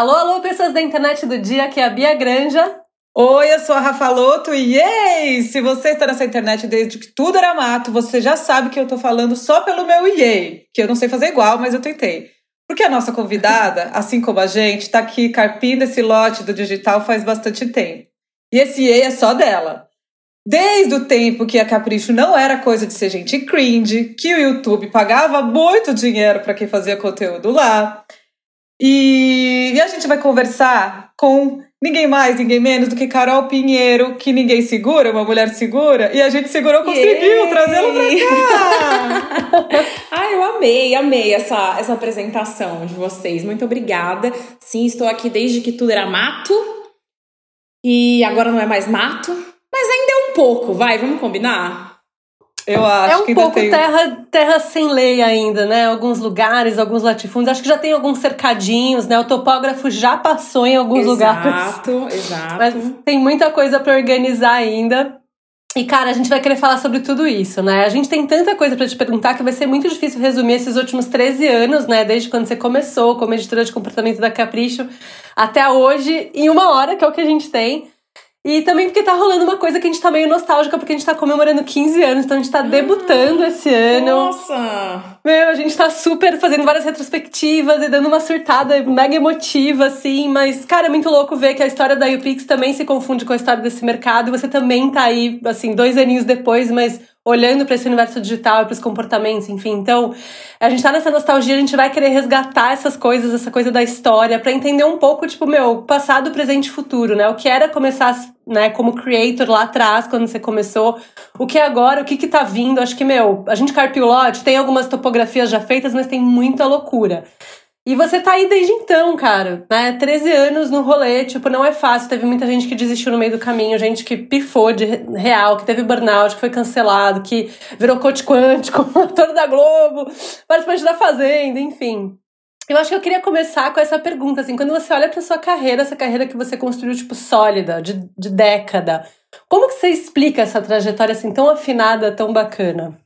Alô, alô, pessoas da internet do dia, aqui é a Bia Granja. Oi, eu sou a Rafa Loto e yay! Se você está nessa internet desde que tudo era mato, você já sabe que eu tô falando só pelo meu yay, que eu não sei fazer igual, mas eu tentei. Porque a nossa convidada, assim como a gente, tá aqui carpindo esse lote do digital faz bastante tempo. E esse yay é só dela. Desde o tempo que a Capricho não era coisa de ser gente cringe, que o YouTube pagava muito dinheiro para quem fazia conteúdo lá. E, e a gente vai conversar com ninguém mais, ninguém menos do que Carol Pinheiro, que ninguém segura, uma mulher segura, e a gente segurou, conseguiu trazê-la pra cá! Ai, eu amei, amei essa, essa apresentação de vocês. Muito obrigada. Sim, estou aqui desde que tudo era mato. E agora não é mais mato, mas ainda é um pouco, vai, vamos combinar? Eu acho é um que pouco tem... terra, terra sem lei ainda, né? Alguns lugares, alguns latifúndios. Acho que já tem alguns cercadinhos, né? O topógrafo já passou em alguns exato, lugares. Exato, exato. Mas tem muita coisa para organizar ainda. E, cara, a gente vai querer falar sobre tudo isso, né? A gente tem tanta coisa para te perguntar que vai ser muito difícil resumir esses últimos 13 anos, né? Desde quando você começou como editora de comportamento da Capricho até hoje, em uma hora, que é o que a gente tem. E também porque tá rolando uma coisa que a gente tá meio nostálgica, porque a gente tá comemorando 15 anos, então a gente tá debutando esse ano. Nossa! Meu, a gente tá super fazendo várias retrospectivas e dando uma surtada mega emotiva, assim, mas, cara, é muito louco ver que a história da UPix também se confunde com a história desse mercado e você também tá aí, assim, dois aninhos depois, mas olhando para esse universo digital e para os comportamentos, enfim. Então, a gente tá nessa nostalgia, a gente vai querer resgatar essas coisas, essa coisa da história, para entender um pouco, tipo, meu, passado, presente e futuro, né? O que era começar, né, como creator lá atrás, quando você começou, o que é agora, o que que tá vindo. Acho que, meu, a gente carpiu lote, tem algumas topografias já feitas, mas tem muita loucura. E você tá aí desde então, cara, né? 13 anos no rolê, tipo, não é fácil. Teve muita gente que desistiu no meio do caminho, gente que pifou de real, que teve burnout, que foi cancelado, que virou coach quântico, ator da Globo, participante da Fazenda, enfim. Eu acho que eu queria começar com essa pergunta, assim, quando você olha pra sua carreira, essa carreira que você construiu, tipo, sólida, de, de década, como que você explica essa trajetória, assim, tão afinada, tão bacana?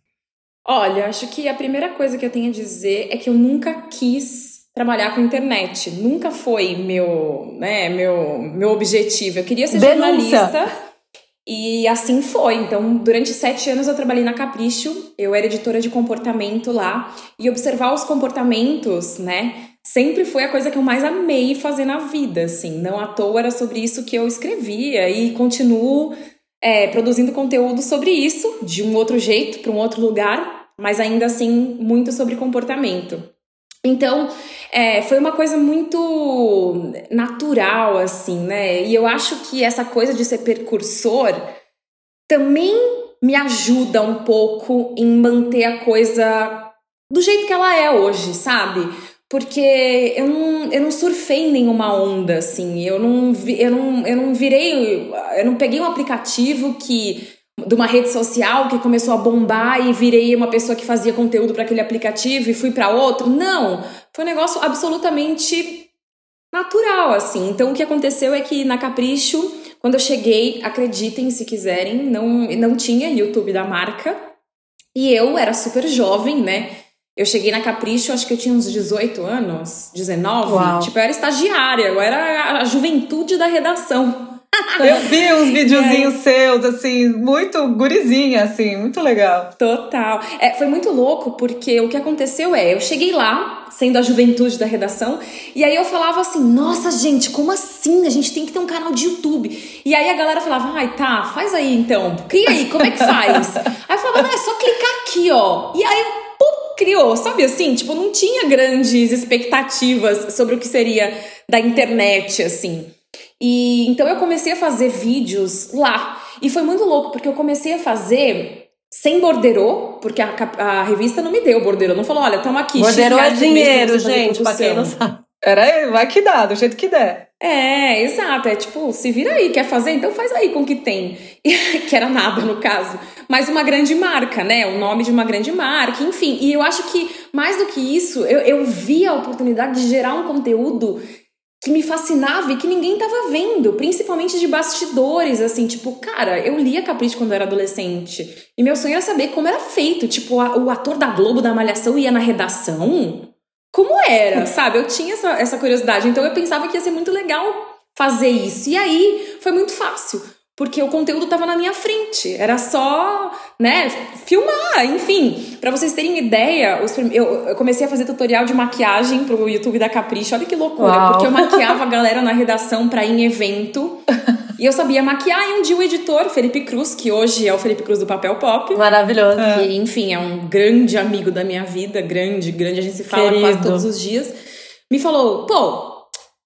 Olha, acho que a primeira coisa que eu tenho a dizer é que eu nunca quis trabalhar com internet. Nunca foi meu, né, meu, meu objetivo. Eu queria ser Denúncia. jornalista. E assim foi. Então, durante sete anos eu trabalhei na Capricho. Eu era editora de comportamento lá. E observar os comportamentos, né? Sempre foi a coisa que eu mais amei fazer na vida, assim. Não à toa era sobre isso que eu escrevia. E continuo é, produzindo conteúdo sobre isso, de um outro jeito, para um outro lugar. Mas ainda assim, muito sobre comportamento. Então, é, foi uma coisa muito natural, assim, né? E eu acho que essa coisa de ser percursor também me ajuda um pouco em manter a coisa do jeito que ela é hoje, sabe? Porque eu não, eu não surfei nenhuma onda, assim. Eu não, eu, não, eu não virei. Eu não peguei um aplicativo que de uma rede social que começou a bombar e virei uma pessoa que fazia conteúdo para aquele aplicativo e fui para outro. Não, foi um negócio absolutamente natural assim. Então o que aconteceu é que na Capricho, quando eu cheguei, acreditem se quiserem, não não tinha YouTube da marca. E eu era super jovem, né? Eu cheguei na Capricho, acho que eu tinha uns 18 anos, 19. Uau. Tipo, eu era estagiária, eu era a juventude da redação. Eu vi uns videozinhos seus, assim, muito gurizinha, assim, muito legal. Total. É, foi muito louco, porque o que aconteceu é, eu cheguei lá, sendo a juventude da redação, e aí eu falava assim, nossa, gente, como assim? A gente tem que ter um canal de YouTube. E aí a galera falava, ai, tá, faz aí então, cria aí, como é que faz? aí eu falava, não, é só clicar aqui, ó. E aí eu criou, sabe assim? Tipo, não tinha grandes expectativas sobre o que seria da internet, assim. E então eu comecei a fazer vídeos lá. E foi muito louco, porque eu comecei a fazer sem borderô, porque a, a revista não me deu borderô. Não falou, olha, toma aqui. Borderô é dinheiro, gente, pra quem não sabe. Era, vai que dá, do jeito que der. É, exato. É tipo, se vira aí, quer fazer? Então faz aí com o que tem. que era nada, no caso. Mas uma grande marca, né? O nome de uma grande marca, enfim. E eu acho que, mais do que isso, eu, eu vi a oportunidade de gerar um conteúdo que me fascinava e que ninguém tava vendo, principalmente de bastidores, assim, tipo, cara, eu lia Capricho quando eu era adolescente, e meu sonho era saber como era feito, tipo, a, o ator da Globo da Malhação ia na redação? como era, sabe? Eu tinha essa, essa curiosidade, então eu pensava que ia ser muito legal fazer isso. E aí foi muito fácil porque o conteúdo estava na minha frente. Era só, né, filmar, enfim. Para vocês terem ideia, eu, comecei a fazer tutorial de maquiagem pro YouTube da Capricho. Olha que loucura, Uau. porque eu maquiava a galera na redação para ir em evento. e eu sabia maquiar, e um dia o editor, Felipe Cruz, que hoje é o Felipe Cruz do Papel Pop. Maravilhoso. Que, enfim, é um grande amigo da minha vida, grande, grande, a gente se fala Querido. quase todos os dias. Me falou, pô,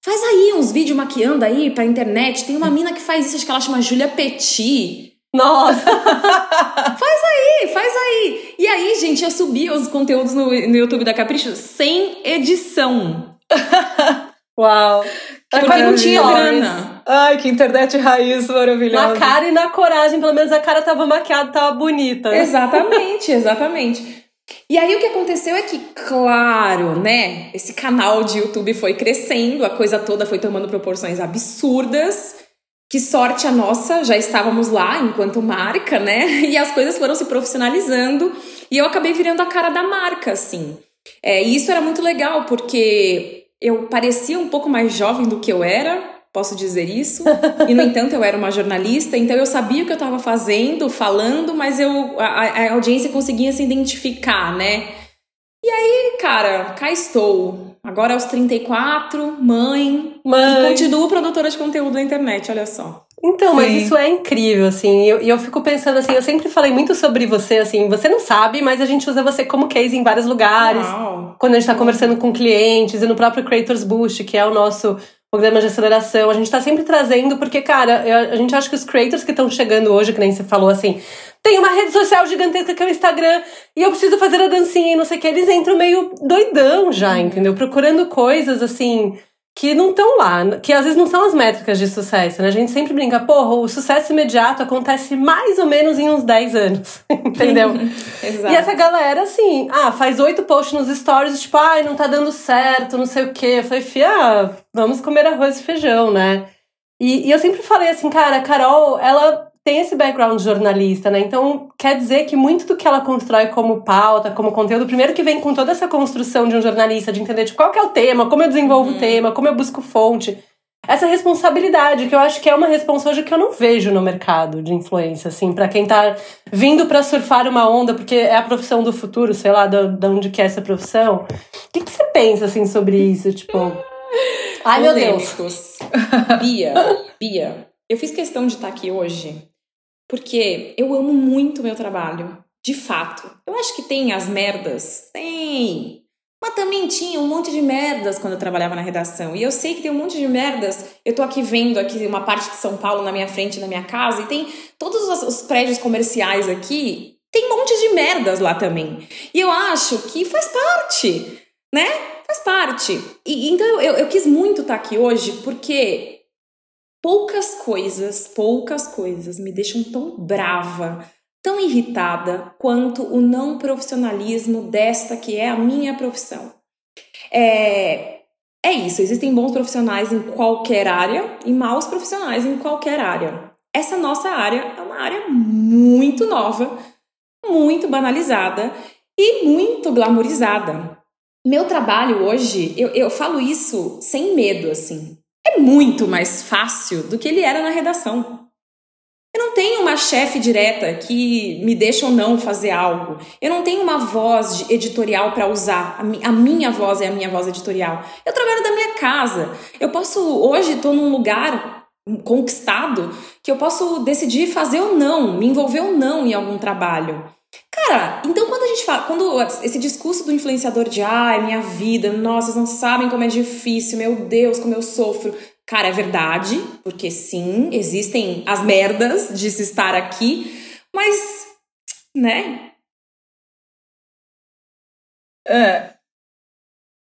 Faz aí uns vídeos maquiando aí pra internet. Tem uma mina que faz isso, acho que ela chama Julia Petit. Nossa! faz aí, faz aí. E aí, gente, eu subi os conteúdos no, no YouTube da Capricho sem edição. Uau! Porque não tinha grana. Ai, que internet raiz maravilhosa. Na cara e na coragem, pelo menos a cara tava maquiada, tava bonita. Exatamente, exatamente. E aí o que aconteceu é que, claro, né, esse canal de YouTube foi crescendo, a coisa toda foi tomando proporções absurdas. Que sorte a nossa, já estávamos lá enquanto marca, né? E as coisas foram se profissionalizando e eu acabei virando a cara da marca, assim. É, e isso era muito legal, porque eu parecia um pouco mais jovem do que eu era, posso dizer isso. E, no entanto, eu era uma jornalista, então eu sabia o que eu estava fazendo, falando, mas eu, a, a, audiência conseguia se identificar, né? E aí, cara, cá estou. Agora aos 34, mãe, mãe. e continuo produtora de conteúdo na internet, olha só. Então, Sim. mas isso é incrível, assim, e eu, eu, fico pensando assim, eu sempre falei muito sobre você, assim, você não sabe, mas a gente usa você como case em vários lugares. Uau. Quando a gente tá conversando com clientes e no próprio Creators Boost, que é o nosso programa de aceleração. A gente tá sempre trazendo, porque, cara, a gente acha que os creators que estão chegando hoje, que nem você falou assim, tem uma rede social gigantesca que é o Instagram, e eu preciso fazer a dancinha e não sei o que, eles entram meio doidão já, entendeu? Procurando coisas assim que não estão lá, que às vezes não são as métricas de sucesso, né? A gente sempre brinca, porra, o sucesso imediato acontece mais ou menos em uns 10 anos, entendeu? Exato. E essa galera, assim, ah, faz oito posts nos stories, tipo, ai, não tá dando certo, não sei o quê. Eu falei, fia, vamos comer arroz e feijão, né? E, e eu sempre falei assim, cara, a Carol, ela tem esse background jornalista, né? Então, quer dizer que muito do que ela constrói como pauta, como conteúdo, primeiro que vem com toda essa construção de um jornalista, de entender tipo, qual é o tema, como eu desenvolvo uhum. o tema, como eu busco fonte. Essa responsabilidade, que eu acho que é uma responsabilidade que eu não vejo no mercado de influência, assim, para quem tá vindo para surfar uma onda, porque é a profissão do futuro, sei lá, de onde que é essa profissão. O que, que você pensa, assim, sobre isso? Tipo. Ai, meu Deus. Bia, Bia, eu fiz questão de estar aqui hoje porque eu amo muito meu trabalho, de fato. Eu acho que tem as merdas, tem. Mas também tinha um monte de merdas quando eu trabalhava na redação. E eu sei que tem um monte de merdas. Eu tô aqui vendo aqui uma parte de São Paulo na minha frente, na minha casa, e tem todos os prédios comerciais aqui. Tem um monte de merdas lá também. E eu acho que faz parte, né? Faz parte. E, então eu, eu quis muito estar aqui hoje porque Poucas coisas, poucas coisas me deixam tão brava, tão irritada quanto o não profissionalismo desta que é a minha profissão. É, é isso, existem bons profissionais em qualquer área e maus profissionais em qualquer área. Essa nossa área é uma área muito nova, muito banalizada e muito glamorizada. Meu trabalho hoje, eu, eu falo isso sem medo, assim é muito mais fácil do que ele era na redação. Eu não tenho uma chefe direta que me deixa ou não fazer algo. Eu não tenho uma voz editorial para usar. A minha voz é a minha voz editorial. Eu trabalho da minha casa. Eu posso, hoje, estou num lugar conquistado que eu posso decidir fazer ou não, me envolver ou não em algum trabalho. Cara, então quando a gente fala, quando esse discurso do influenciador de ai, minha vida, nossa, vocês não sabem como é difícil, meu Deus, como eu sofro. Cara, é verdade, porque sim, existem as merdas de se estar aqui, mas, né? É,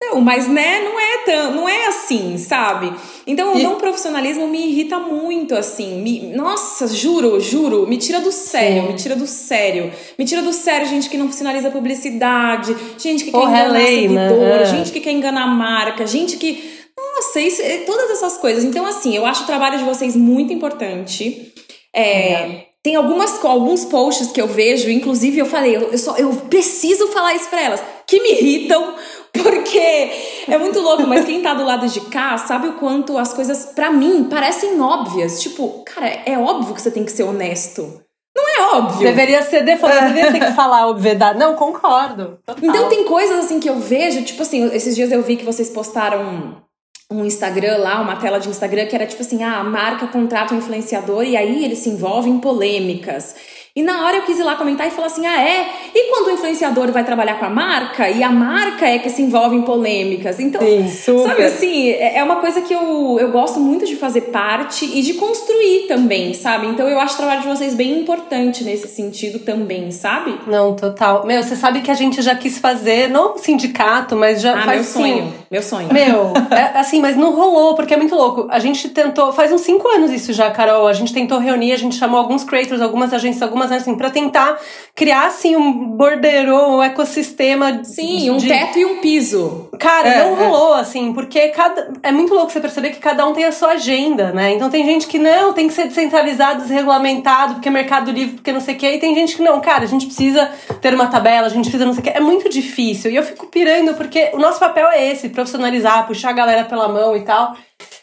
não, mas né, não é tão, não é assim, sabe? Então, e... o não profissionalismo me irrita muito, assim. Me, nossa, juro, juro, me tira do sério, Sim. me tira do sério. Me tira do sério gente que não sinaliza publicidade, gente que Porra, quer enganar é lei, né? seguidor, né? gente que quer enganar a marca, gente que. Nossa, isso, é, todas essas coisas. Então, assim, eu acho o trabalho de vocês muito importante. É, tem algumas, alguns posts que eu vejo, inclusive eu falei, eu, eu, só, eu preciso falar isso pra elas, que me irritam Porque é muito louco, mas quem tá do lado de cá sabe o quanto as coisas, para mim, parecem óbvias. Tipo, cara, é óbvio que você tem que ser honesto. Não é óbvio. Deveria ser default, deveria ter que falar a obviedade. Não, concordo. Total. Então tem coisas assim que eu vejo, tipo assim, esses dias eu vi que vocês postaram um Instagram lá, uma tela de Instagram que era tipo assim, ah, a marca contrata um influenciador e aí ele se envolve em polêmicas. E na hora eu quis ir lá comentar e falar assim: ah, é? E quando o influenciador vai trabalhar com a marca e a marca é que se envolve em polêmicas? Então, Sim, sabe assim, é, é uma coisa que eu, eu gosto muito de fazer parte e de construir também, sabe? Então eu acho o trabalho de vocês bem importante nesse sentido também, sabe? Não, total. Meu, você sabe que a gente já quis fazer, não sindicato, mas já ah, faz meu sonho. Meu sonho. Meu, é, assim, mas não rolou, porque é muito louco. A gente tentou, faz uns cinco anos isso já, Carol. A gente tentou reunir, a gente chamou alguns creators, algumas agências, algumas mas assim, para tentar criar assim um borderô, um ecossistema. Sim, de... um teto e um piso. Cara, é, não é. rolou, assim, porque cada. É muito louco você perceber que cada um tem a sua agenda, né? Então tem gente que não, tem que ser descentralizado, desregulamentado, porque é mercado livre, porque não sei o quê, e tem gente que não, cara, a gente precisa ter uma tabela, a gente precisa não sei o quê. É muito difícil. E eu fico pirando, porque o nosso papel é esse, profissionalizar, puxar a galera pela mão e tal.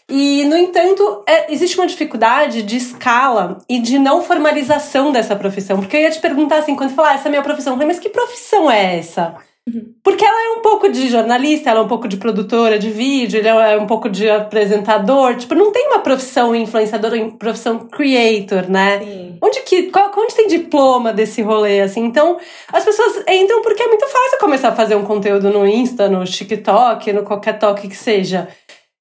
E, no entanto, é, existe uma dificuldade de escala e de não formalização dessa profissão. Porque eu ia te perguntar assim, quando falar, ah, essa é a minha profissão, eu falei, mas que profissão é essa? Uhum. Porque ela é um pouco de jornalista, ela é um pouco de produtora de vídeo, ela é um pouco de apresentador. Tipo, não tem uma profissão influenciador, uma profissão creator, né? Sim. Onde que, qual, onde tem diploma desse rolê, assim? Então, as pessoas entram porque é muito fácil começar a fazer um conteúdo no Insta, no TikTok, no qualquer toque que seja.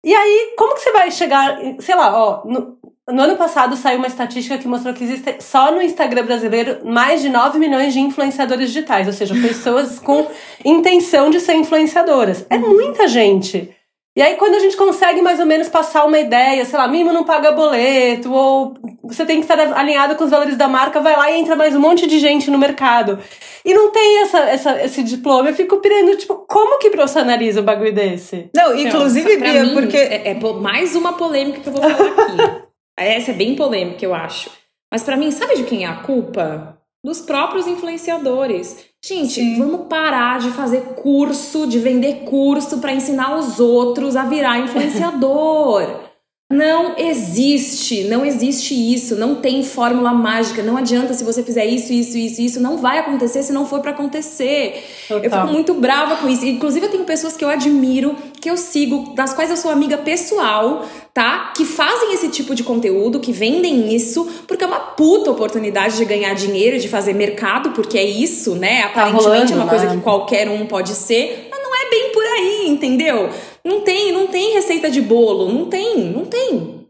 E aí, como que você vai chegar, sei lá, ó, no, no ano passado saiu uma estatística que mostrou que existe só no Instagram brasileiro mais de 9 milhões de influenciadores digitais, ou seja, pessoas com intenção de ser influenciadoras. É muita gente. E aí, quando a gente consegue mais ou menos passar uma ideia, sei lá, mimo não paga boleto, ou você tem que estar alinhado com os valores da marca, vai lá e entra mais um monte de gente no mercado. E não tem essa, essa, esse diploma. Eu fico pirando, tipo, como que profissionaliza um bagulho desse? Não, inclusive, não, Bia, mim, porque. É, é, mais uma polêmica que eu vou falar aqui. Essa é bem polêmica, eu acho. Mas para mim, sabe de quem é a culpa? Dos próprios influenciadores. Gente, Sim. vamos parar de fazer curso, de vender curso para ensinar os outros a virar influenciador. Não existe, não existe isso, não tem fórmula mágica, não adianta se você fizer isso, isso, isso, isso, não vai acontecer se não for para acontecer. Total. Eu fico muito brava com isso. Inclusive, eu tenho pessoas que eu admiro, que eu sigo, das quais eu sou amiga pessoal, tá? Que fazem esse tipo de conteúdo, que vendem isso, porque é uma puta oportunidade de ganhar dinheiro, de fazer mercado, porque é isso, né? Tá Aparentemente tá rolando, é uma né? coisa que qualquer um pode ser, mas não é bem por aí, entendeu? Não tem, não tem receita de bolo, não tem, não tem.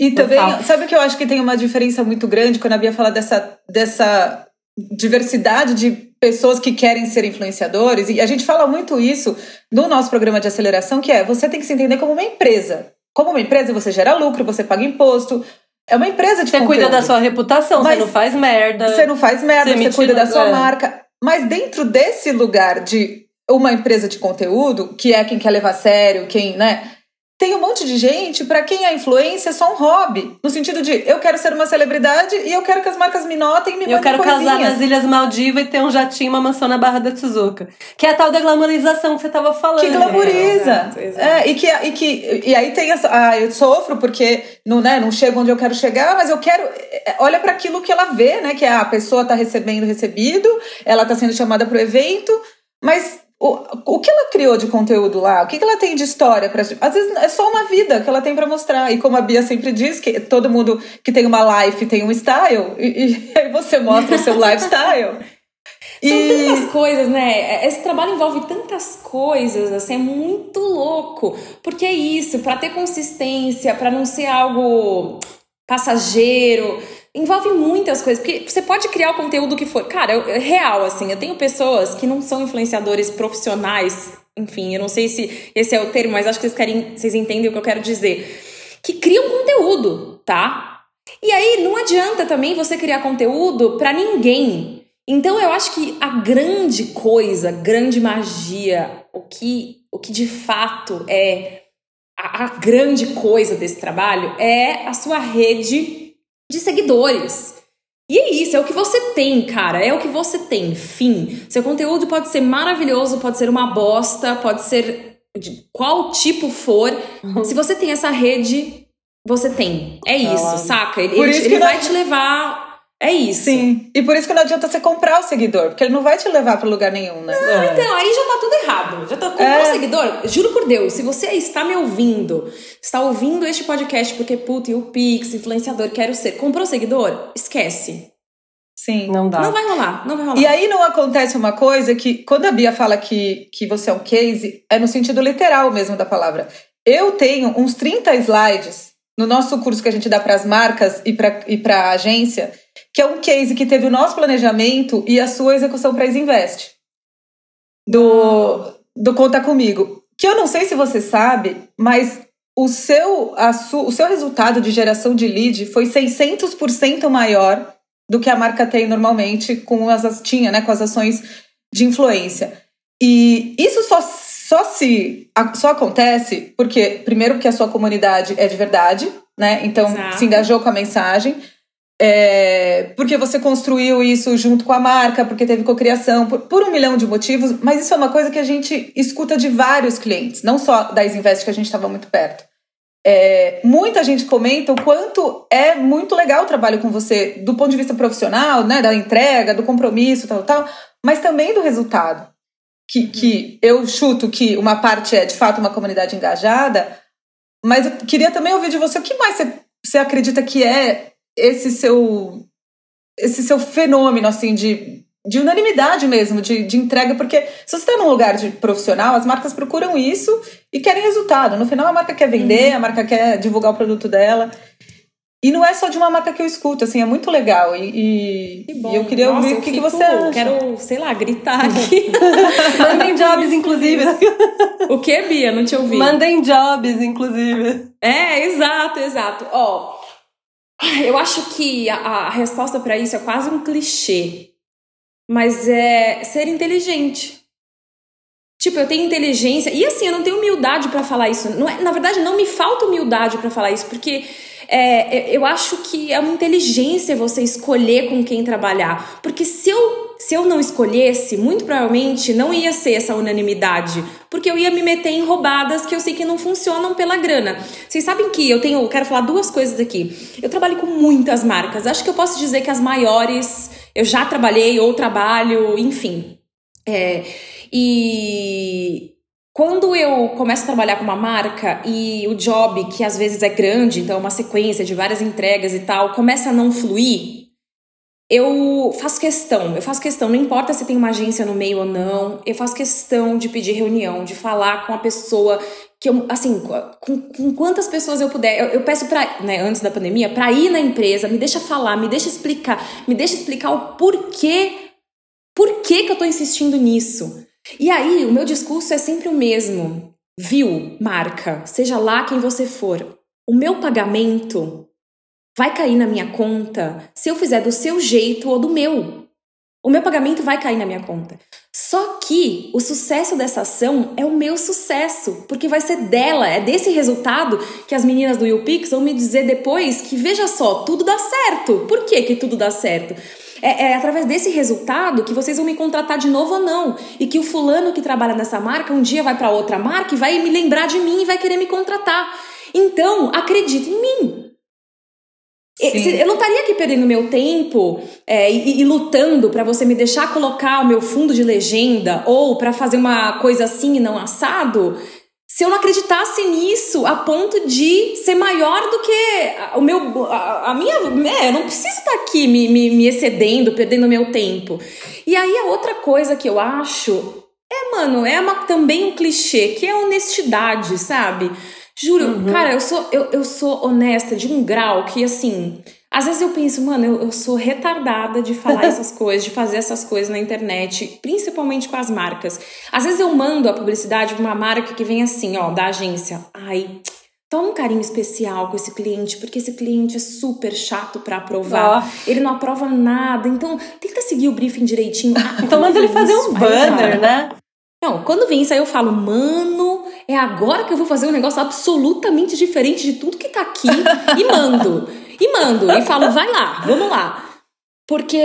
E também, sabe o que eu acho que tem uma diferença muito grande quando a Bia fala dessa, dessa diversidade de pessoas que querem ser influenciadores, e a gente fala muito isso no nosso programa de aceleração, que é você tem que se entender como uma empresa. Como uma empresa, você gera lucro, você paga imposto. É uma empresa de Você conteúdo. cuida da sua reputação, você não faz merda. Você não faz merda, você, você cuida da sua é. marca. Mas dentro desse lugar de uma empresa de conteúdo, que é quem quer levar a sério, quem, né? Tem um monte de gente para quem a influência é só um hobby. No sentido de, eu quero ser uma celebridade e eu quero que as marcas me notem e me mandem Eu quero coisinhas. casar nas Ilhas Maldivas e ter um jatinho, uma mansão na Barra da Tijuca. Que é a tal da glamorização que você tava falando. Que glamoriza. É, exato. É, e, que, e, que, e aí tem essa... Ah, eu sofro porque não, né, não chego onde eu quero chegar, mas eu quero... É, olha para aquilo que ela vê, né? Que é a pessoa tá recebendo, recebido, ela tá sendo chamada pro evento, mas o, o que ela criou de conteúdo lá? O que, que ela tem de história para Às vezes é só uma vida que ela tem para mostrar. E como a Bia sempre diz, que todo mundo que tem uma life tem um style, e, e aí você mostra o seu lifestyle. São e... tantas coisas, né? Esse trabalho envolve tantas coisas, assim, é muito louco. Porque é isso, para ter consistência, para não ser algo passageiro, envolve muitas coisas, porque você pode criar o conteúdo que for. Cara, eu, é real, assim, eu tenho pessoas que não são influenciadores profissionais, enfim, eu não sei se esse é o termo, mas acho que vocês querem, vocês entendem o que eu quero dizer. Que criam conteúdo, tá? E aí não adianta também você criar conteúdo para ninguém. Então eu acho que a grande coisa, grande magia, o que, o que de fato é a, a grande coisa desse trabalho é a sua rede de seguidores. E é isso, é o que você tem, cara. É o que você tem. Fim. Seu conteúdo pode ser maravilhoso, pode ser uma bosta, pode ser de qual tipo for. Uhum. Se você tem essa rede, você tem. É isso, saca? Ele, ele, ele vai te levar é isso. Sim. E por isso que não adianta você comprar o seguidor, porque ele não vai te levar para lugar nenhum, né? Não, é. então, aí já tá tudo errado. Já tá comprou é. o seguidor. Juro por Deus, se você está me ouvindo, está ouvindo este podcast porque, puta, e o Pix, influenciador, quero ser. Comprou o seguidor? Esquece. Sim. Não dá. Não vai rolar, não vai rolar. E aí não acontece uma coisa que, quando a Bia fala que, que você é um case, é no sentido literal mesmo da palavra. Eu tenho uns 30 slides no nosso curso que a gente dá para as marcas e para e a agência que é um case que teve o nosso planejamento e a sua execução para Invest. Do, do Conta Comigo. Que eu não sei se você sabe, mas o seu, a su, o seu resultado de geração de lead foi 600% maior do que a marca tem normalmente com as tinha, né, com as ações de influência. E isso só, só se só acontece porque primeiro que a sua comunidade é de verdade, né? Então Exato. se engajou com a mensagem. É, porque você construiu isso junto com a marca, porque teve cocriação, por, por um milhão de motivos, mas isso é uma coisa que a gente escuta de vários clientes, não só da Isinvest, que a gente estava muito perto. É, muita gente comenta o quanto é muito legal o trabalho com você, do ponto de vista profissional, né, da entrega, do compromisso, tal, tal, mas também do resultado. Que, que eu chuto que uma parte é de fato uma comunidade engajada, mas eu queria também ouvir de você o que mais você, você acredita que é esse seu esse seu fenômeno assim de, de unanimidade mesmo, de, de entrega, porque se você está num lugar de profissional, as marcas procuram isso e querem resultado. No final, a marca quer vender, uhum. a marca quer divulgar o produto dela. E não é só de uma marca que eu escuto, assim, é muito legal. E, e, e eu queria Nossa, ouvir o que, que, você acha. Quero, sei lá, gritar aqui. Mandem jobs, inclusive. o que, Bia? Não te ouvi. Mandem jobs, inclusive. É, exato, exato. Ó, eu acho que a, a resposta para isso é quase um clichê, mas é ser inteligente. Tipo, eu tenho inteligência e assim, eu não tenho humildade para falar isso. É, na verdade, não me falta humildade para falar isso, porque é, eu acho que é uma inteligência você escolher com quem trabalhar. Porque se eu se eu não escolhesse, muito provavelmente não ia ser essa unanimidade, porque eu ia me meter em roubadas que eu sei que não funcionam pela grana. Vocês sabem que eu tenho, quero falar duas coisas aqui. Eu trabalho com muitas marcas. Acho que eu posso dizer que as maiores eu já trabalhei ou trabalho, enfim. É, e quando eu começo a trabalhar com uma marca e o job, que às vezes é grande, então é uma sequência de várias entregas e tal, começa a não fluir, eu faço questão, eu faço questão, não importa se tem uma agência no meio ou não, eu faço questão de pedir reunião, de falar com a pessoa que eu, assim, com, com quantas pessoas eu puder, eu, eu peço para, né, antes da pandemia, para ir na empresa, me deixa falar, me deixa explicar, me deixa explicar o porquê, por que que eu tô insistindo nisso. E aí, o meu discurso é sempre o mesmo. Viu, marca, seja lá quem você for, o meu pagamento vai cair na minha conta se eu fizer do seu jeito ou do meu. O meu pagamento vai cair na minha conta. Só que o sucesso dessa ação é o meu sucesso, porque vai ser dela, é desse resultado que as meninas do YouPix vão me dizer depois que veja só, tudo dá certo. Por que que tudo dá certo? É, é, através desse resultado que vocês vão me contratar de novo ou não. E que o fulano que trabalha nessa marca um dia vai para outra marca e vai me lembrar de mim e vai querer me contratar. Então, acredite em mim. Sim. Eu não estaria aqui perdendo meu tempo é, e, e, lutando para você me deixar colocar o meu fundo de legenda ou para fazer uma coisa assim e não assado se eu não acreditasse nisso a ponto de ser maior do que o meu a, a minha é, eu não preciso estar aqui me, me, me excedendo perdendo meu tempo e aí a outra coisa que eu acho é mano é uma, também um clichê que é a honestidade sabe Juro, uhum. cara, eu sou, eu, eu sou honesta de um grau que, assim, às vezes eu penso, mano, eu, eu sou retardada de falar essas coisas, de fazer essas coisas na internet, principalmente com as marcas. Às vezes eu mando a publicidade pra uma marca que vem assim, ó, da agência. Ai, toma um carinho especial com esse cliente, porque esse cliente é super chato para aprovar. Oh. Ele não aprova nada. Então, tenta seguir o briefing direitinho. Ah, então manda ele fazer um banner, né? Não, quando vem isso aí eu falo, mano, é agora que eu vou fazer um negócio absolutamente diferente de tudo que tá aqui e mando. E mando. E falo, vai lá, vamos lá. porque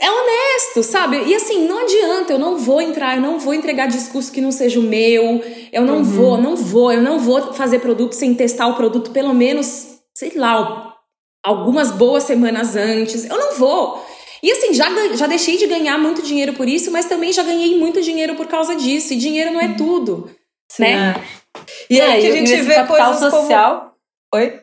é honesto, sabe? E assim, não adianta, eu não vou entrar, eu não vou entregar discurso que não seja o meu, eu não uhum. vou, não vou, eu não vou fazer produto sem testar o produto pelo menos, sei lá, algumas boas semanas antes. Eu não vou. E assim, já, já deixei de ganhar muito dinheiro por isso, mas também já ganhei muito dinheiro por causa disso. E dinheiro não é uhum. tudo, Sim, né? É. E aí é, a gente vê coisas social. Como... Oi?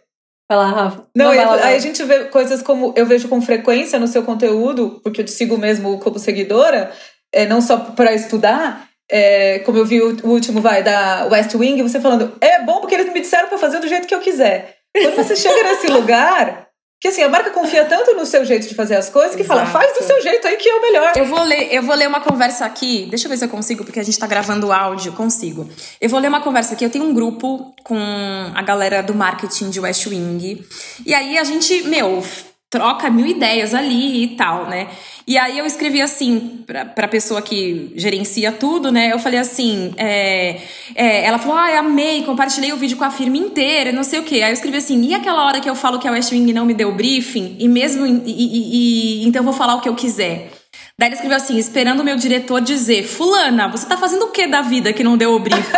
Vai lá, Rafa. Não, Não lá, aí a gente vê coisas como eu vejo com frequência no seu conteúdo, porque eu te sigo mesmo como seguidora, é, não só para estudar, é, como eu vi o, o, último vai da West Wing, você falando, é bom porque eles me disseram para fazer do jeito que eu quiser. Quando você chega nesse lugar, que assim, a marca confia tanto no seu jeito de fazer as coisas que Exato. fala, faz do seu jeito aí que é o melhor. Eu vou ler, eu vou ler uma conversa aqui. Deixa eu ver se eu consigo, porque a gente tá gravando áudio, consigo. Eu vou ler uma conversa aqui. Eu tenho um grupo com a galera do marketing de West Wing. E aí a gente, meu, troca mil ideias ali e tal, né? E aí eu escrevi assim pra, pra pessoa que gerencia tudo, né? Eu falei assim, é, é, ela falou, ah, amei, compartilhei o vídeo com a firma inteira, não sei o quê. Aí eu escrevi assim, e aquela hora que eu falo que a West Wing não me deu briefing, e mesmo, e, e, e então eu vou falar o que eu quiser. Daí ele escreveu assim, esperando o meu diretor dizer, fulana, você tá fazendo o que da vida que não deu o briefing?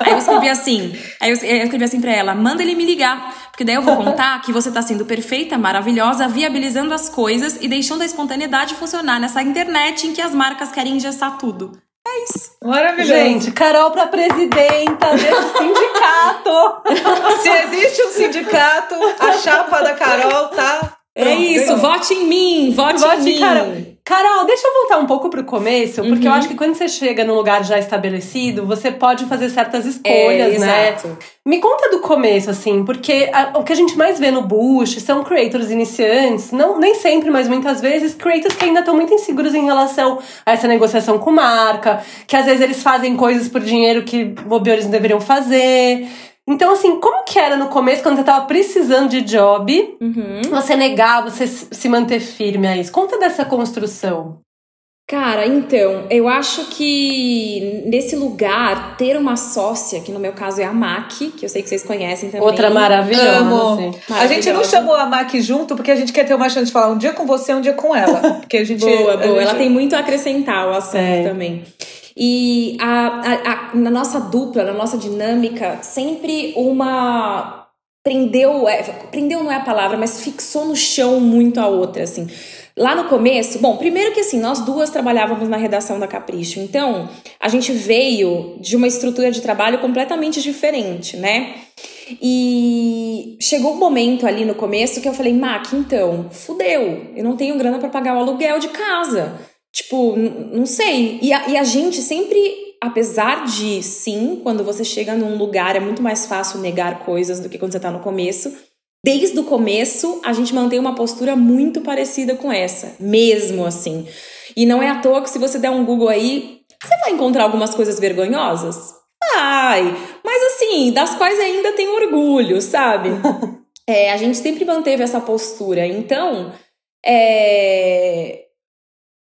aí eu escrevi assim, aí eu escrevi assim pra ela, manda ele me ligar, porque daí eu vou contar que você tá sendo perfeita, maravilhosa, viabilizando as coisas e deixando a espontaneidade funcionar nessa internet em que as marcas querem engessar tudo. É isso. Maravilhoso. Gente, Carol pra presidenta desse sindicato. Se existe um sindicato, a chapa da Carol tá é isso, vote em mim, vote, vote em mim. Carol. Carol, deixa eu voltar um pouco pro começo, porque uhum. eu acho que quando você chega num lugar já estabelecido, você pode fazer certas escolhas, é, né? Exato. Me conta do começo, assim, porque a, o que a gente mais vê no Bush são creators iniciantes, não nem sempre, mas muitas vezes, creators que ainda estão muito inseguros em relação a essa negociação com marca, que às vezes eles fazem coisas por dinheiro que bobeires não deveriam fazer. Então, assim, como que era no começo, quando você tava precisando de job, uhum. você negar, você se manter firme a isso? Conta dessa construção. Cara, então, eu acho que nesse lugar, ter uma sócia, que no meu caso é a Mac, que eu sei que vocês conhecem também. Outra maravilhosa. Amo. A gente não chamou a Mac junto porque a gente quer ter uma chance de falar um dia com você, um dia com ela. Porque a gente. boa, boa. Gente... Ela tem muito a acrescentar o assunto é. também. E a, a, a, na nossa dupla, na nossa dinâmica, sempre uma prendeu, é, prendeu não é a palavra, mas fixou no chão muito a outra, assim. Lá no começo, bom, primeiro que assim, nós duas trabalhávamos na redação da Capricho, então a gente veio de uma estrutura de trabalho completamente diferente, né? E chegou um momento ali no começo que eu falei, Mac, então, fudeu, eu não tenho grana para pagar o aluguel de casa. Tipo, não sei. E a, e a gente sempre, apesar de sim, quando você chega num lugar é muito mais fácil negar coisas do que quando você tá no começo. Desde o começo, a gente mantém uma postura muito parecida com essa, mesmo assim. E não é à toa que se você der um Google aí, você vai encontrar algumas coisas vergonhosas? Ai, mas assim, das quais ainda tem orgulho, sabe? é, a gente sempre manteve essa postura. Então, é,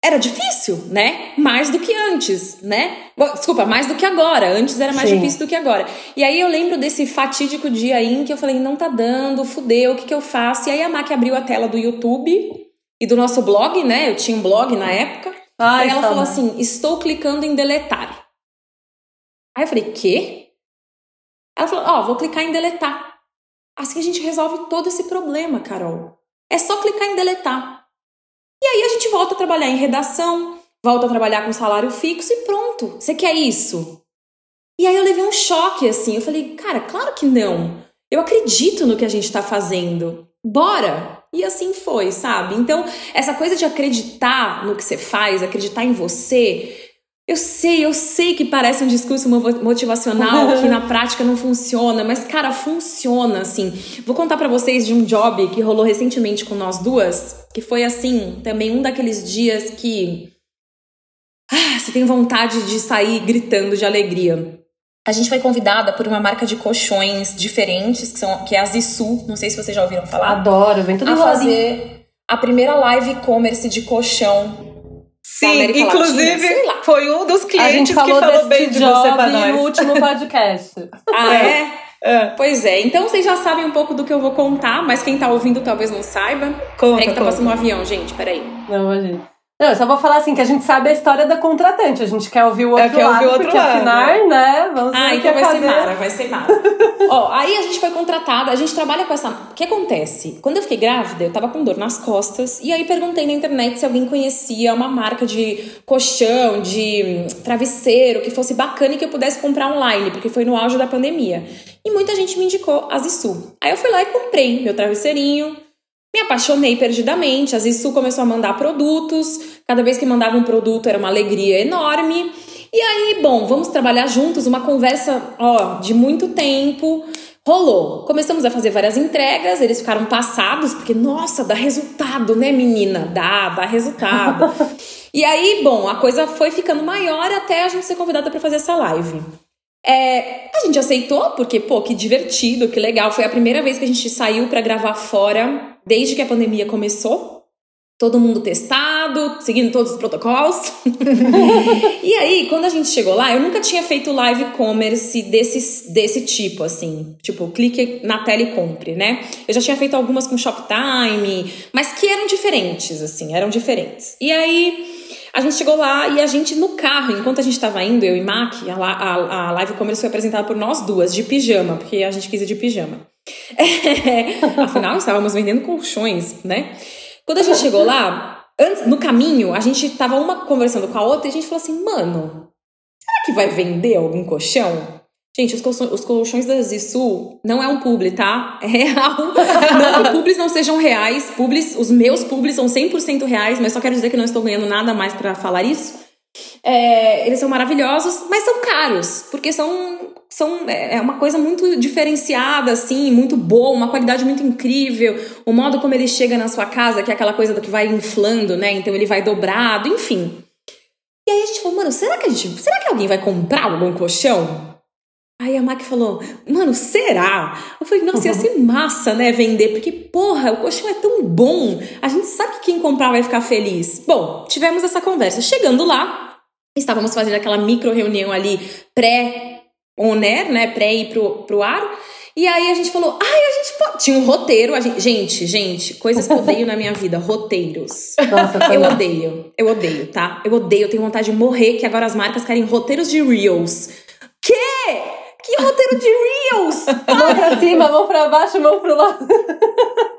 era difícil, né? Mais do que antes, né? Desculpa, mais do que agora. Antes era mais Sim. difícil do que agora. E aí eu lembro desse fatídico dia aí em que eu falei, não tá dando, fudeu, o que que eu faço? E aí a Mac abriu a tela do YouTube e do nosso blog, né? Eu tinha um blog na época. Ai, e ela falou assim, estou clicando em deletar. Aí eu falei, quê? Ela falou, ó, oh, vou clicar em deletar. Assim a gente resolve todo esse problema, Carol. É só clicar em deletar. E aí a gente volta a trabalhar em redação, volta a trabalhar com salário fixo e pronto. Você quer isso? E aí eu levei um choque assim. Eu falei, cara, claro que não. Eu acredito no que a gente tá fazendo. Bora! E assim foi, sabe? Então, essa coisa de acreditar no que você faz, acreditar em você, eu sei, eu sei que parece um discurso motivacional que na prática não funciona, mas cara, funciona assim. Vou contar para vocês de um job que rolou recentemente com nós duas, que foi assim, também um daqueles dias que ah, você tem vontade de sair gritando de alegria. A gente foi convidada por uma marca de colchões diferentes, que, são, que é a Zissu, não sei se vocês já ouviram falar. Adoro, vem tudo A fazer a primeira live e-commerce de colchão Sim, inclusive Latina, foi um dos clientes que falou bem de você pra nós. no último podcast. ah, é? É. Pois é, então vocês já sabem um pouco do que eu vou contar, mas quem tá ouvindo talvez não saiba. Conta, peraí que tá conta. passando um avião, gente, peraí. Não, gente. Não, eu só vou falar assim que a gente sabe a história da contratante. A gente quer ouvir o outro quer lado, ouvir o outro porque lado. afinal, né? Vamos Ah, ver o que então vai ser Mara, vai ser Mara. Ó, aí a gente foi contratada, a gente trabalha com essa. O que acontece? Quando eu fiquei grávida, eu tava com dor nas costas, e aí perguntei na internet se alguém conhecia uma marca de colchão, de hum, travesseiro, que fosse bacana e que eu pudesse comprar online, porque foi no auge da pandemia. E muita gente me indicou a Zissu. Aí eu fui lá e comprei meu travesseirinho, me apaixonei perdidamente. A Zissu começou a mandar produtos. Cada vez que mandava um produto era uma alegria enorme. E aí, bom, vamos trabalhar juntos. Uma conversa, ó, de muito tempo. Rolou. Começamos a fazer várias entregas. Eles ficaram passados, porque, nossa, dá resultado, né, menina? Dá, dá resultado. e aí, bom, a coisa foi ficando maior até a gente ser convidada para fazer essa live. É, a gente aceitou, porque, pô, que divertido, que legal. Foi a primeira vez que a gente saiu para gravar fora desde que a pandemia começou. Todo mundo testado, seguindo todos os protocolos. e aí, quando a gente chegou lá, eu nunca tinha feito live commerce desse, desse tipo, assim. Tipo, clique na tela e compre, né? Eu já tinha feito algumas com Shoptime, mas que eram diferentes, assim, eram diferentes. E aí, a gente chegou lá e a gente no carro, enquanto a gente tava indo, eu e Mac, a, a, a live commerce foi apresentada por nós duas, de pijama, porque a gente quis ir de pijama. É, afinal, estávamos vendendo colchões, né? Quando a gente chegou lá, antes, no caminho, a gente tava uma conversando com a outra e a gente falou assim, mano, será que vai vender algum colchão? Gente, os colchões, os colchões da Zissu não é um publi, tá? É real. Não publis não sejam reais. Publis, os meus publis são 100% reais, mas só quero dizer que não estou ganhando nada mais para falar isso. É, eles são maravilhosos, mas são caros, porque são, são é uma coisa muito diferenciada, assim, muito boa, uma qualidade muito incrível. O modo como ele chega na sua casa, que é aquela coisa do que vai inflando, né? Então ele vai dobrado, enfim. E aí a gente falou, mano, será que a gente. Será que alguém vai comprar algum colchão? Aí a Mac falou, mano, será? Eu falei, nossa, ia ser massa, né, vender, porque, porra, o colchão é tão bom, a gente sabe que quem comprar vai ficar feliz. Bom, tivemos essa conversa. Chegando lá, estávamos fazendo aquela micro reunião ali pré-on-air, né, pré ir pro, pro ar, e aí a gente falou, ai, a gente pode... Tinha um roteiro, gente... gente, gente, coisas que eu odeio na minha vida, roteiros. Nossa, Eu odeio, eu odeio, tá? Eu odeio, eu tenho vontade de morrer, que agora as marcas querem roteiros de Reels. Que? Que roteiro de Reels? Mão pra cima, mão pra baixo, mão pro lado.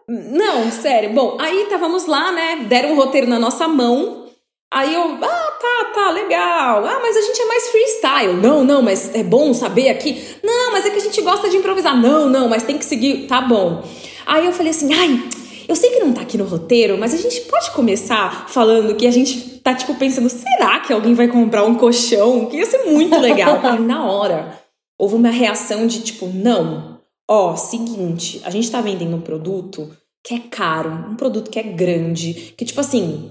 Não, sério. Bom, aí estávamos lá, né? Deram um roteiro na nossa mão. Aí eu, ah, tá, tá, legal. Ah, mas a gente é mais freestyle. Não, não, mas é bom saber aqui. Não, mas é que a gente gosta de improvisar. Não, não, mas tem que seguir. Tá bom. Aí eu falei assim, ai, eu sei que não tá aqui no roteiro, mas a gente pode começar falando que a gente tá, tipo, pensando, será que alguém vai comprar um colchão? Que ia ser muito legal. Aí na hora, houve uma reação de tipo, não. Ó, seguinte, a gente tá vendendo um produto que é caro, um produto que é grande, que tipo assim,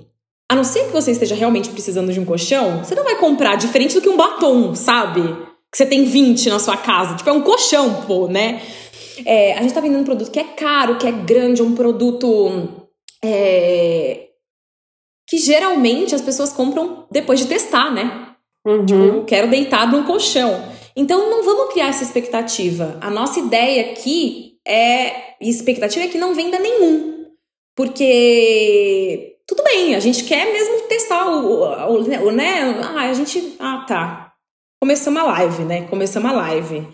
a não ser que você esteja realmente precisando de um colchão, você não vai comprar diferente do que um batom, sabe? Que você tem 20 na sua casa. Tipo, é um colchão, pô, né? É, a gente tá vendendo um produto que é caro, que é grande, um produto é, que geralmente as pessoas compram depois de testar, né? Uhum. Eu quero deitado num colchão. Então não vamos criar essa expectativa. A nossa ideia aqui é. e expectativa é que não venda nenhum. Porque tudo bem, a gente quer mesmo testar o, o, o né? Ah, a gente. Ah, tá. Começamos a live, né? Começamos a live.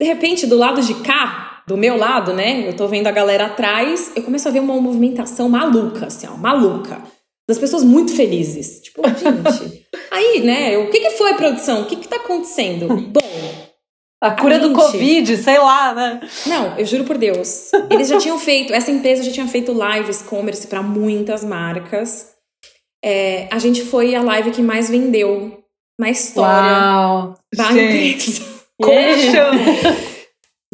De repente, do lado de cá, do meu lado, né? Eu tô vendo a galera atrás, eu começo a ver uma movimentação maluca, assim, ó, maluca. Das pessoas muito felizes. Tipo, gente. aí, né? O que, que foi, produção? O que, que tá acontecendo? Bom, A cura do gente- Covid, sei lá, né? não, eu juro por Deus. Eles já tinham feito, essa empresa já tinha feito lives commerce para muitas marcas. É, a gente foi a live que mais vendeu na história Uau. da Gente. empresa.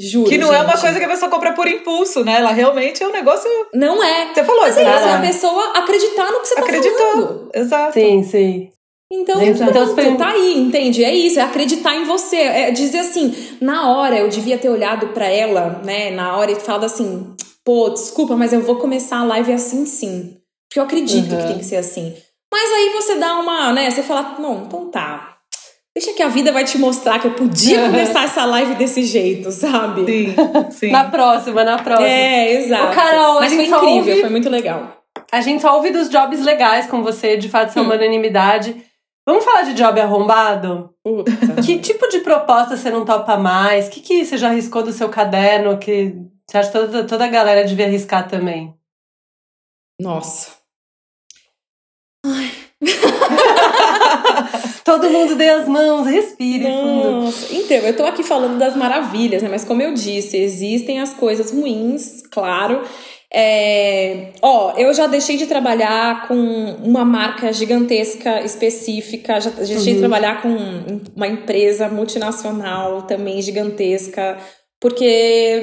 Juro. Que não é uma gente. coisa que a pessoa compra por impulso, né? Ela realmente é um negócio. Não é. Você falou, Mas é cara, isso, é a pessoa acreditar no que você tá Acreditou. falando. Exato. Sim, sim. Então, Gente, pronto, então foi- tá aí, entende? É isso, é acreditar em você. É dizer assim, na hora eu devia ter olhado pra ela, né, na hora e falado assim, pô, desculpa, mas eu vou começar a live assim sim. Porque eu acredito Uhum. que tem que ser assim. Mas aí você dá uma, né, você fala, não, então tá. Deixa que a vida vai te mostrar que eu podia começar essa live desse jeito, sabe? Sim, sim. Na próxima, na próxima. É, exato. Ô, Carol, Mas a foi incrível, ouve- foi muito legal. A gente só ouve dos jobs legais com você, de fato, são Hum. uma unanimidade. Vamos falar de job arrombado? Que tipo de proposta você não topa mais? O que, que você já arriscou do seu caderno que você acha que toda, toda a galera devia arriscar também? Nossa. Todo mundo dê as mãos, respire fundo. Nossa. Então, eu tô aqui falando das maravilhas, né? Mas como eu disse, existem as coisas ruins, claro. É, Ó, eu já deixei de trabalhar com uma marca gigantesca específica, já deixei de trabalhar com uma empresa multinacional também gigantesca, porque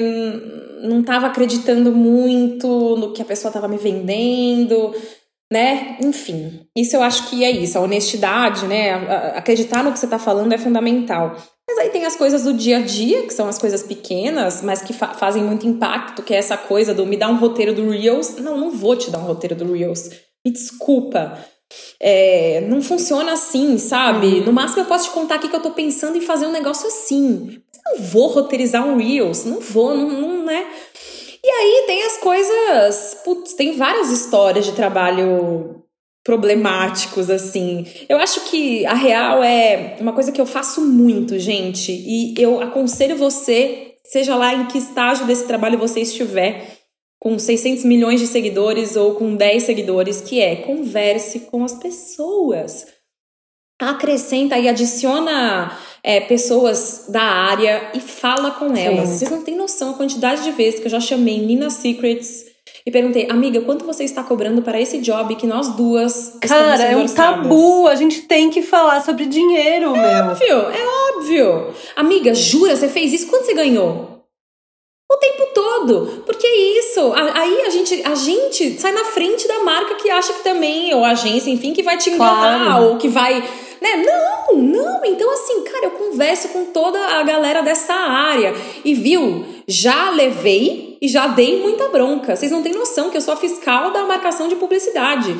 não estava acreditando muito no que a pessoa estava me vendendo, né? Enfim, isso eu acho que é isso, a honestidade, né? Acreditar no que você está falando é fundamental. Mas aí tem as coisas do dia a dia, que são as coisas pequenas, mas que fa- fazem muito impacto, que é essa coisa do me dar um roteiro do Reels. Não, não vou te dar um roteiro do Reels. Me desculpa. É, não funciona assim, sabe? No máximo eu posso te contar aqui que eu tô pensando em fazer um negócio assim. Mas não vou roteirizar um Reels, não vou, não, não né? E aí tem as coisas. Putz, tem várias histórias de trabalho problemáticos, assim. Eu acho que a real é uma coisa que eu faço muito, gente. E eu aconselho você, seja lá em que estágio desse trabalho você estiver, com 600 milhões de seguidores ou com 10 seguidores, que é converse com as pessoas. Acrescenta e adiciona é, pessoas da área e fala com elas. Vocês não têm noção a quantidade de vezes que eu já chamei Nina Secrets e perguntei, amiga, quanto você está cobrando para esse job que nós duas Cara, é um orçadas?" tabu. A gente tem que falar sobre dinheiro, meu. Óbvio, é óbvio. Amiga, jura, você fez isso? Quanto você ganhou? O tempo todo. Porque é isso. Aí a gente, a gente sai na frente da marca que acha que também, ou a agência, enfim, que vai te enganar, Claro. ou que vai. Né? Não, não. Então, assim, cara, eu converso com toda a galera dessa área. E viu, já levei e já dei muita bronca. Vocês não têm noção que eu sou a fiscal da marcação de publicidade.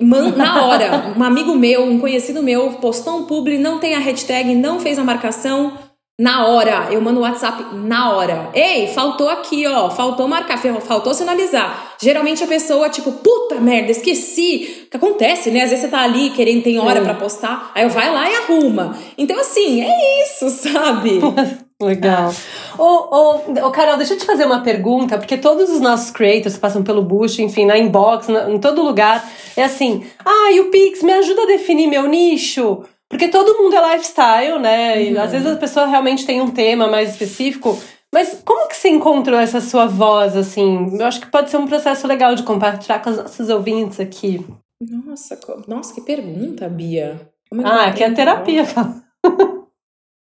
Man- Na hora, um amigo meu, um conhecido meu, postou um publi, não tem a hashtag, não fez a marcação. Na hora, eu mando o WhatsApp na hora. Ei, faltou aqui, ó, faltou marcar, faltou sinalizar. Geralmente a pessoa, tipo, puta merda, esqueci. O que acontece, né? Às vezes você tá ali querendo, tem hora pra postar, aí eu vai lá e arruma. Então, assim, é isso, sabe? Legal. Ô, ô, ô, Carol, deixa eu te fazer uma pergunta, porque todos os nossos creators passam pelo Bush, enfim, na inbox, na- em todo lugar, é assim: ah, e o Pix me ajuda a definir meu nicho? Porque todo mundo é lifestyle, né? E às vezes a pessoa realmente tem um tema mais específico. Mas como que você encontrou essa sua voz, assim? Eu acho que pode ser um processo legal de compartilhar com os nossos ouvintes aqui. Nossa, nossa, que pergunta, Bia. Ah, que é um terapia.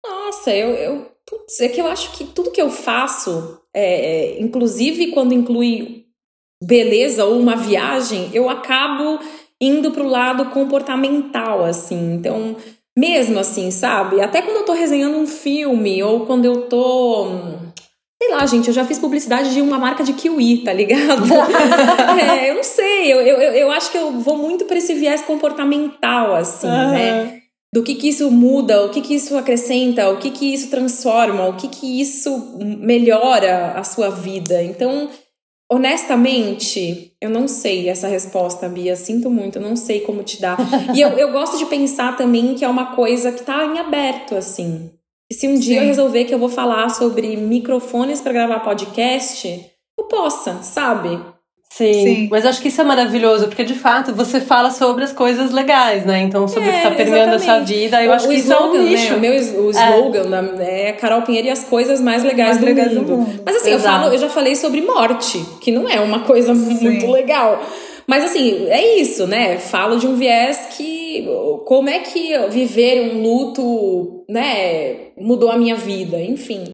Nossa, eu, eu putz, é que eu acho que tudo que eu faço, é, é, inclusive quando inclui beleza ou uma viagem, eu acabo indo pro lado comportamental, assim. Então, mesmo assim, sabe? Até quando eu tô resenhando um filme ou quando eu tô. Sei lá, gente, eu já fiz publicidade de uma marca de kiwi, tá ligado? é, eu não sei, eu, eu, eu acho que eu vou muito pra esse viés comportamental, assim, né? do que que isso muda, o que que isso acrescenta, o que que isso transforma, o que que isso melhora a sua vida. Então, honestamente, eu não sei essa resposta, Bia. Sinto muito, eu não sei como te dar. E eu, eu gosto de pensar também que é uma coisa que tá em aberto, assim. E se um dia Sim. eu resolver que eu vou falar sobre microfones para gravar podcast, eu possa, sabe? Sim, Sim. mas acho que isso é maravilhoso, porque de fato você fala sobre as coisas legais, né? Então, sobre o que É, tá permeando a sua vida, eu O- acho o que isso é um slogan. Né? O meu o slogan né, é Carol Pinheiro e as coisas mais legais, Mais do, legais do mundo. mundo. Mas assim, eu, falo, eu já falei sobre morte, que não é uma coisa muito legal. Mas assim, é isso, né? Falo de um viés que. Como é que viver um luto, né, mudou a minha vida, enfim.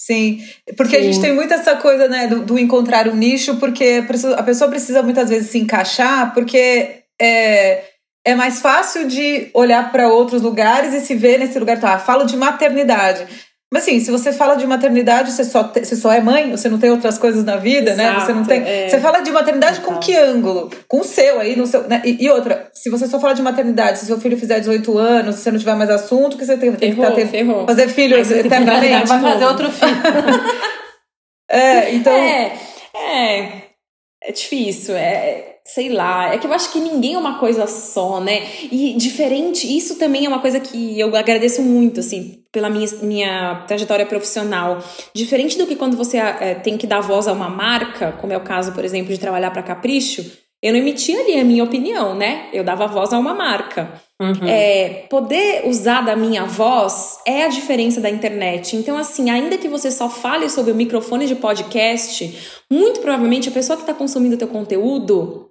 Sim, porque a Sim. gente tem muito essa coisa, né, do, do encontrar um nicho, porque a pessoa precisa muitas vezes se encaixar, porque é, é mais fácil de olhar para outros lugares e se ver nesse lugar. Tá, falo de maternidade. Mas assim, se você fala de maternidade, você só, te, você só é mãe, você não tem outras coisas na vida, Exato, né? Você não tem. É. Você fala de maternidade com que ângulo? Com o seu aí, no seu. Né? E, e, outra, se você só fala de maternidade, se seu filho fizer 18 anos, se você não tiver mais assunto, que você tem, tem ferrou, que tá, fazer filho eternamente. Vai fazer outro filho. é, então. É, é. É difícil, é sei lá, é que eu acho que ninguém é uma coisa só, né? E diferente, isso também é uma coisa que eu agradeço muito, assim, pela minha, minha trajetória profissional. Diferente do que quando você é, tem que dar voz a uma marca, como é o caso, por exemplo, de trabalhar para Capricho, eu não emitia ali a minha opinião, né? Eu dava voz a uma marca. Uhum. É, poder usar da minha voz é a diferença da internet. Então, assim, ainda que você só fale sobre o microfone de podcast, muito provavelmente a pessoa que está consumindo o teu conteúdo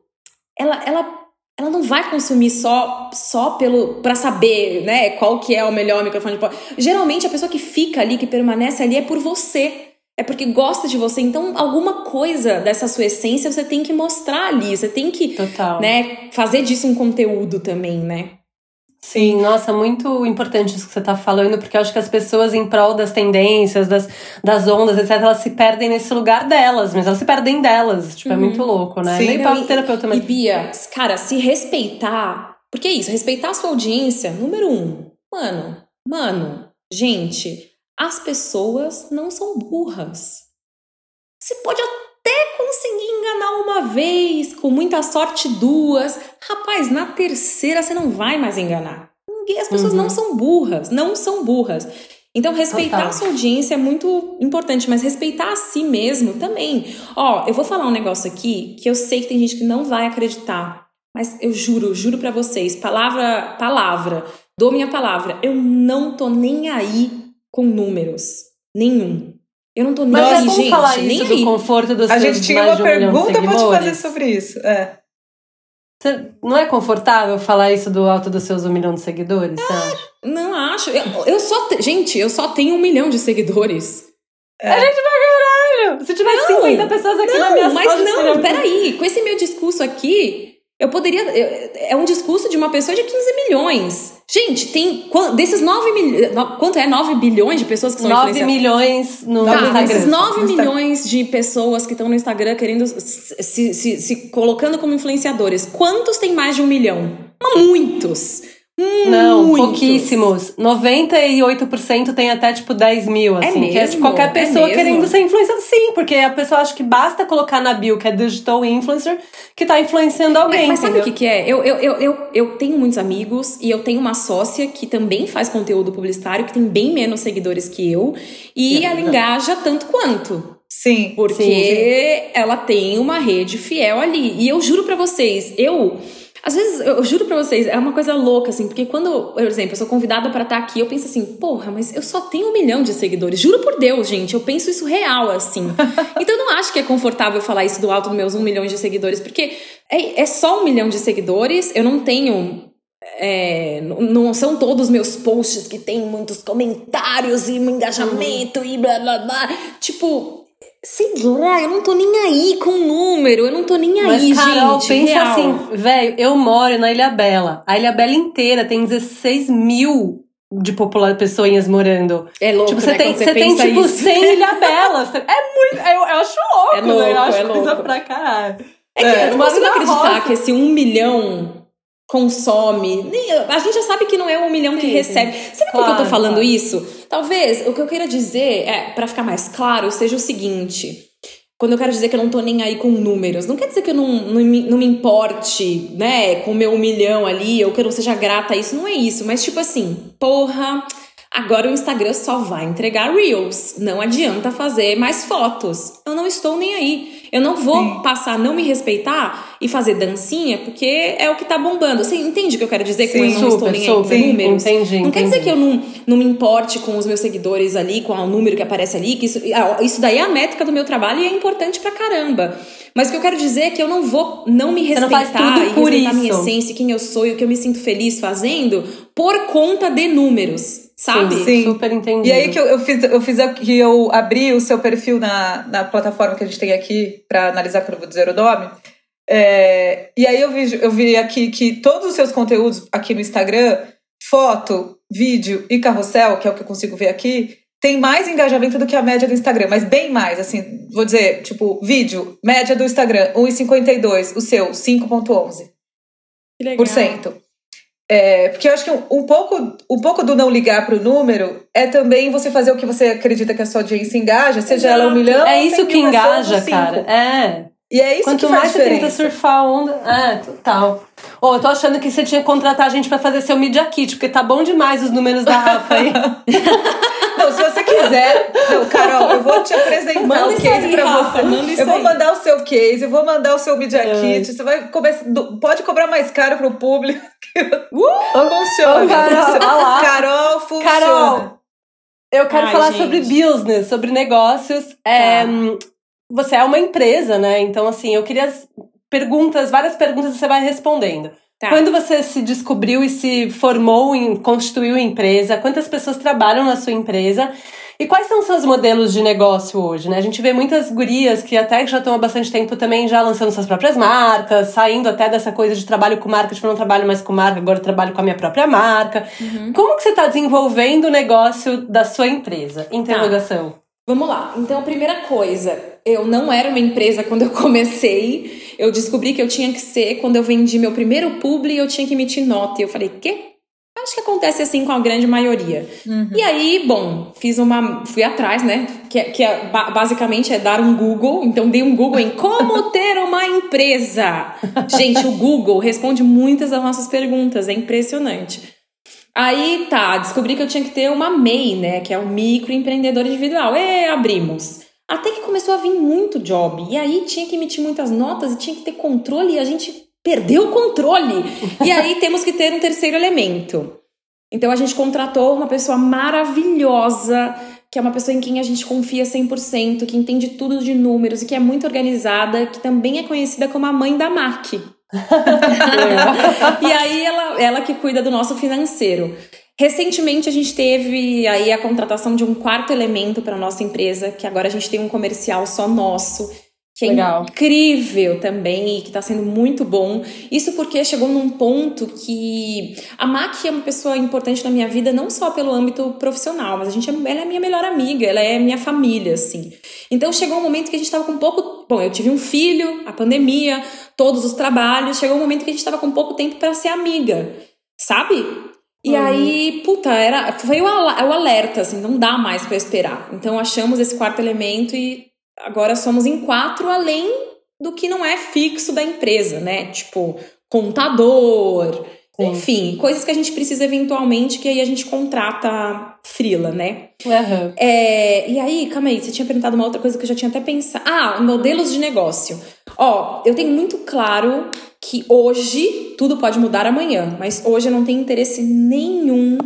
ela, ela, ela não vai consumir só só pelo para saber, né, qual que é o melhor microfone de Geralmente a pessoa que fica ali, que permanece ali é por você. É porque gosta de você. Então, alguma coisa dessa sua essência você tem que mostrar ali. Você tem que, Total. né, fazer disso um conteúdo também, né? Sim, nossa, muito importante isso que você está falando, porque eu acho que as pessoas, em prol das tendências, das, das ondas, etc., elas se perdem nesse lugar delas, mas elas se perdem delas. Tipo, é uhum. é muito louco, né? Sim. Nem para terapeuta mas... E Bia, cara, se respeitar. Porque é isso, respeitar a sua audiência, número um. Mano, mano, gente, as pessoas não são burras. Você pode até conseguir enganar uma vez, com muita sorte duas. Rapaz, na terceira você não vai mais enganar. As pessoas uhum. não são burras, não são burras. Então, respeitar Total. a sua audiência é muito importante, mas respeitar a si mesmo também. Ó, eu vou falar um negócio aqui que eu sei que tem gente que não vai acreditar, mas eu juro, juro para vocês, palavra, palavra, dou minha palavra, eu não tô nem aí com números. Nenhum. Eu não tô nem Mas aí, é bom gente, falar isso do conforto dos A gente tinha uma um pergunta pra te fazer sobre isso. É. Você, não é confortável falar isso do alto dos seus um milhão de seguidores, é, Não acho. Eu, eu só. Gente, eu só tenho um milhão de seguidores. É. A gente vai caralho! Se tivesse não, 50 pessoas aqui não, na minha Mas não, peraí. Com esse meu discurso aqui, eu poderia. É um discurso de uma pessoa de 15 milhões. Gente, tem. Desses 9 milhões. Quanto é? 9 bilhões de pessoas que são 9 milhões no tá, Instagram. Desses 9 milhões de pessoas que estão no Instagram querendo. Se, se, se colocando como influenciadores. Quantos tem mais de um milhão? Muitos! Não, Muitos. pouquíssimos. 98% tem até tipo 10 mil, é assim. É que é tipo, qualquer pessoa é querendo ser influenciada. Sim, porque a pessoa acha que basta colocar na bio que é digital influencer que tá influenciando alguém. Mas, mas sabe o que, que é? Eu, eu, eu, eu, eu tenho muitos amigos e eu tenho uma sócia que também faz conteúdo publicitário, que tem bem menos seguidores que eu, e ela engaja tanto quanto. Sim. Porque sim, sim. ela tem uma rede fiel ali. E eu juro para vocês, eu às vezes, eu juro pra vocês, é uma coisa louca, assim, porque quando, por exemplo, eu sou convidada para estar tá aqui, eu penso assim, porra, mas eu só tenho um milhão de seguidores. Juro por Deus, gente, eu penso isso real, assim. então eu não acho que é confortável falar isso do alto dos meus um milhão de seguidores, porque é, é só um milhão de seguidores, eu não tenho é, não são todos meus posts que tem muitos comentários e engajamento uhum. e blá blá blá. Tipo, Sei lá, eu não tô nem aí com o número, eu não tô nem Mas, aí, Carol, gente. pensa real. assim, velho, eu moro na Ilha Bela. A Ilha Bela inteira tem 16 mil de popular pessoinhas morando. É louco, tipo, você né, tem, você tem tipo isso. 100 Ilha Belas. É muito, eu, eu acho louco, é louco né? Eu acho é coisa louco. pra caralho. É que é, eu não consigo acreditar roça. que esse um milhão consome. A gente já sabe que não é um milhão que sim, recebe. Sim. Sabe claro, por que eu tô falando claro. isso? Talvez o que eu queira dizer, é, para ficar mais claro, seja o seguinte. Quando eu quero dizer que eu não tô nem aí com números, não quer dizer que eu não, não, me, não me importe, né, com o meu um milhão ali, ou que eu não seja grata a isso, não é isso. Mas tipo assim, porra, Agora o Instagram só vai entregar Reels. Não adianta fazer mais fotos. Eu não estou nem aí. Eu não vou Sim. passar a não me respeitar e fazer dancinha, porque é o que tá bombando. Você entende o que eu quero dizer Sim, com eu não super, estou nem super. aí com números? Entendi, não entendi. quer dizer que eu não, não me importe com os meus seguidores ali, com o número que aparece ali, que isso, ah, isso daí é a métrica do meu trabalho e é importante pra caramba. Mas o que eu quero dizer é que eu não vou não me respeitar não e respeitar a minha essência, quem eu sou e o que eu me sinto feliz fazendo por conta de números. Sabe? Sim, sim. super entendido. E aí que eu, eu fiz, eu fiz aqui, eu abri o seu perfil na, na plataforma que a gente tem aqui para analisar, que eu vou dizer o nome. É, e aí eu vi, eu vi aqui que todos os seus conteúdos aqui no Instagram, foto, vídeo e carrossel, que é o que eu consigo ver aqui, tem mais engajamento do que a média do Instagram, mas bem mais, assim, vou dizer, tipo, vídeo, média do Instagram, 1,52, o seu, 5,11%. Por cento. É, porque eu acho que um, um, pouco, um pouco do não ligar para o número é também você fazer o que você acredita que a sua audiência engaja, seja Exato. ela um milhão. É isso que engaja, cara. É. E é isso Quanto que faz mais você tenta surfar a onda. É, total. Oh, eu tô achando que você tinha que contratar a gente pra fazer seu Media Kit, porque tá bom demais os números da Rafa aí. não, se você quiser. Não, Carol, eu vou te apresentar manda o case aí, pra Rafa, você. eu vou mandar o seu case, eu vou mandar o seu Media é. Kit. Você vai começar. Pode cobrar mais caro pro público. Uh, funciona. Oh, Carol. Carol, funciona. Carol, eu quero Ai, falar gente. sobre business, sobre negócios. Tá. É, você é uma empresa, né? Então, assim, eu queria perguntas, várias perguntas você vai respondendo. Tá. Quando você se descobriu e se formou em constituiu empresa, quantas pessoas trabalham na sua empresa? E quais são os seus modelos de negócio hoje, né? A gente vê muitas gurias que até já estão há bastante tempo também já lançando suas próprias marcas, saindo até dessa coisa de trabalho com marca, tipo, não trabalho mais com marca, agora trabalho com a minha própria marca. Uhum. Como que você está desenvolvendo o negócio da sua empresa? Interrogação. Tá. Vamos lá. Então, a primeira coisa, eu não era uma empresa quando eu comecei. Eu descobri que eu tinha que ser quando eu vendi meu primeiro publi, eu tinha que emitir nota. E eu falei, quê? Acho que acontece assim com a grande maioria. Uhum. E aí, bom, fiz uma. Fui atrás, né? Que, que é, basicamente é dar um Google. Então, dei um Google em como ter uma empresa. Gente, o Google responde muitas das nossas perguntas. É impressionante. Aí tá, descobri que eu tinha que ter uma MEI, né? Que é o microempreendedor individual. E abrimos. Até que começou a vir muito job. E aí tinha que emitir muitas notas e tinha que ter controle e a gente perdeu o controle. e aí temos que ter um terceiro elemento. Então a gente contratou uma pessoa maravilhosa, que é uma pessoa em quem a gente confia 100%, que entende tudo de números e que é muito organizada, que também é conhecida como a mãe da MAC. e aí ela, ela que cuida do nosso financeiro. Recentemente a gente teve aí a contratação de um quarto elemento para nossa empresa, que agora a gente tem um comercial só nosso que é Legal. incrível também e que está sendo muito bom. Isso porque chegou num ponto que a Mac é uma pessoa importante na minha vida, não só pelo âmbito profissional, mas a gente, ela é minha melhor amiga, ela é minha família, assim. Então chegou um momento que a gente estava com pouco. Bom, eu tive um filho, a pandemia, todos os trabalhos, chegou um momento que a gente estava com pouco tempo para ser amiga, sabe? E uhum. aí, puta, era, foi o, o alerta, assim, não dá mais para esperar. Então achamos esse quarto elemento e agora somos em quatro, além do que não é fixo da empresa, né? Tipo, contador, Sim. enfim, coisas que a gente precisa eventualmente, que aí a gente contrata frila, né? Uhum. É, e aí, calma aí, você tinha perguntado uma outra coisa que eu já tinha até pensado. Ah, modelos de negócio. Ó, eu tenho muito claro que hoje tudo pode mudar amanhã, mas hoje eu não tenho interesse nenhum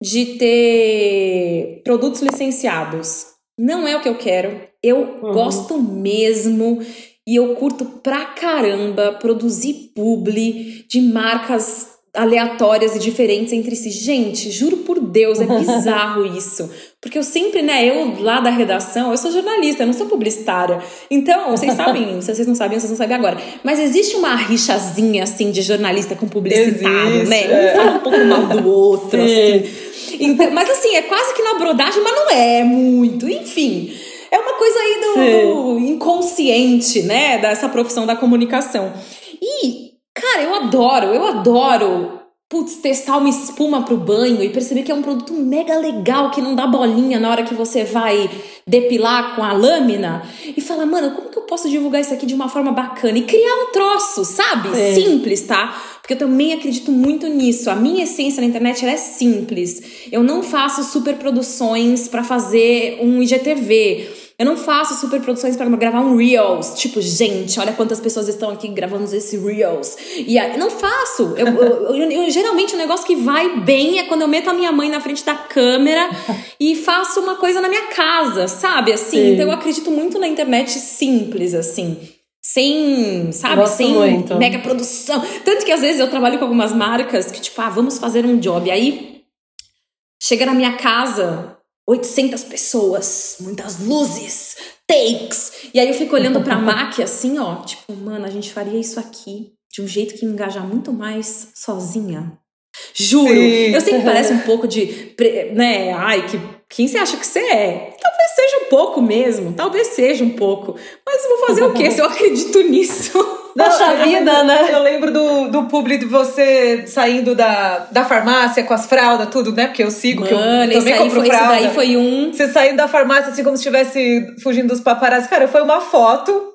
de ter produtos licenciados. Não é o que eu quero. Eu uhum. gosto mesmo e eu curto pra caramba produzir publi de marcas aleatórias e diferentes entre si. Gente, juro por Deus, é bizarro isso. Porque eu sempre, né, eu lá da redação, eu sou jornalista, eu não sou publicitária. Então, vocês sabem, se vocês não sabem, vocês não sabem agora. Mas existe uma rixazinha, assim, de jornalista com publicitário, existe, né? Um fala um pouco mal do outro, Sim. assim. Então, mas assim, é quase que na brodagem, mas não é muito. Enfim. É uma coisa aí do, do inconsciente, né? Dessa profissão da comunicação. E, cara, eu adoro, eu adoro putz, testar uma espuma pro banho e perceber que é um produto mega legal, que não dá bolinha na hora que você vai depilar com a lâmina. E falar, mano, como que eu posso divulgar isso aqui de uma forma bacana? E criar um troço, sabe? É. Simples, tá? Porque eu também acredito muito nisso. A minha essência na internet é simples. Eu não faço super produções para fazer um IGTV. Eu não faço super produções para gravar um Reels. Tipo, gente, olha quantas pessoas estão aqui gravando esse Reels. E aí, não faço. Eu, eu, eu, eu, geralmente o negócio que vai bem é quando eu meto a minha mãe na frente da câmera e faço uma coisa na minha casa, sabe? Assim, Sim. então eu acredito muito na internet simples, assim sem, sabe, Gosto sem muito. mega produção. Tanto que às vezes eu trabalho com algumas marcas que, tipo, ah, vamos fazer um job. Aí chega na minha casa, 800 pessoas, muitas luzes, takes. E aí eu fico olhando pra MAC assim, ó, tipo, mano, a gente faria isso aqui de um jeito que engaja muito mais sozinha. Juro. Sim. Eu sei que parece um pouco de, né, ai, que quem você acha que você é? Talvez seja um pouco mesmo, talvez seja um pouco. Mas vou fazer o quê se eu acredito nisso? Poxa vida, né? Eu lembro do, do publi de você saindo da, da farmácia com as fraldas, tudo, né? Porque eu sigo, Mano, que eu também compro foi, fralda. Isso daí foi um... Você saindo da farmácia assim como se estivesse fugindo dos paparazzi. Cara, foi uma foto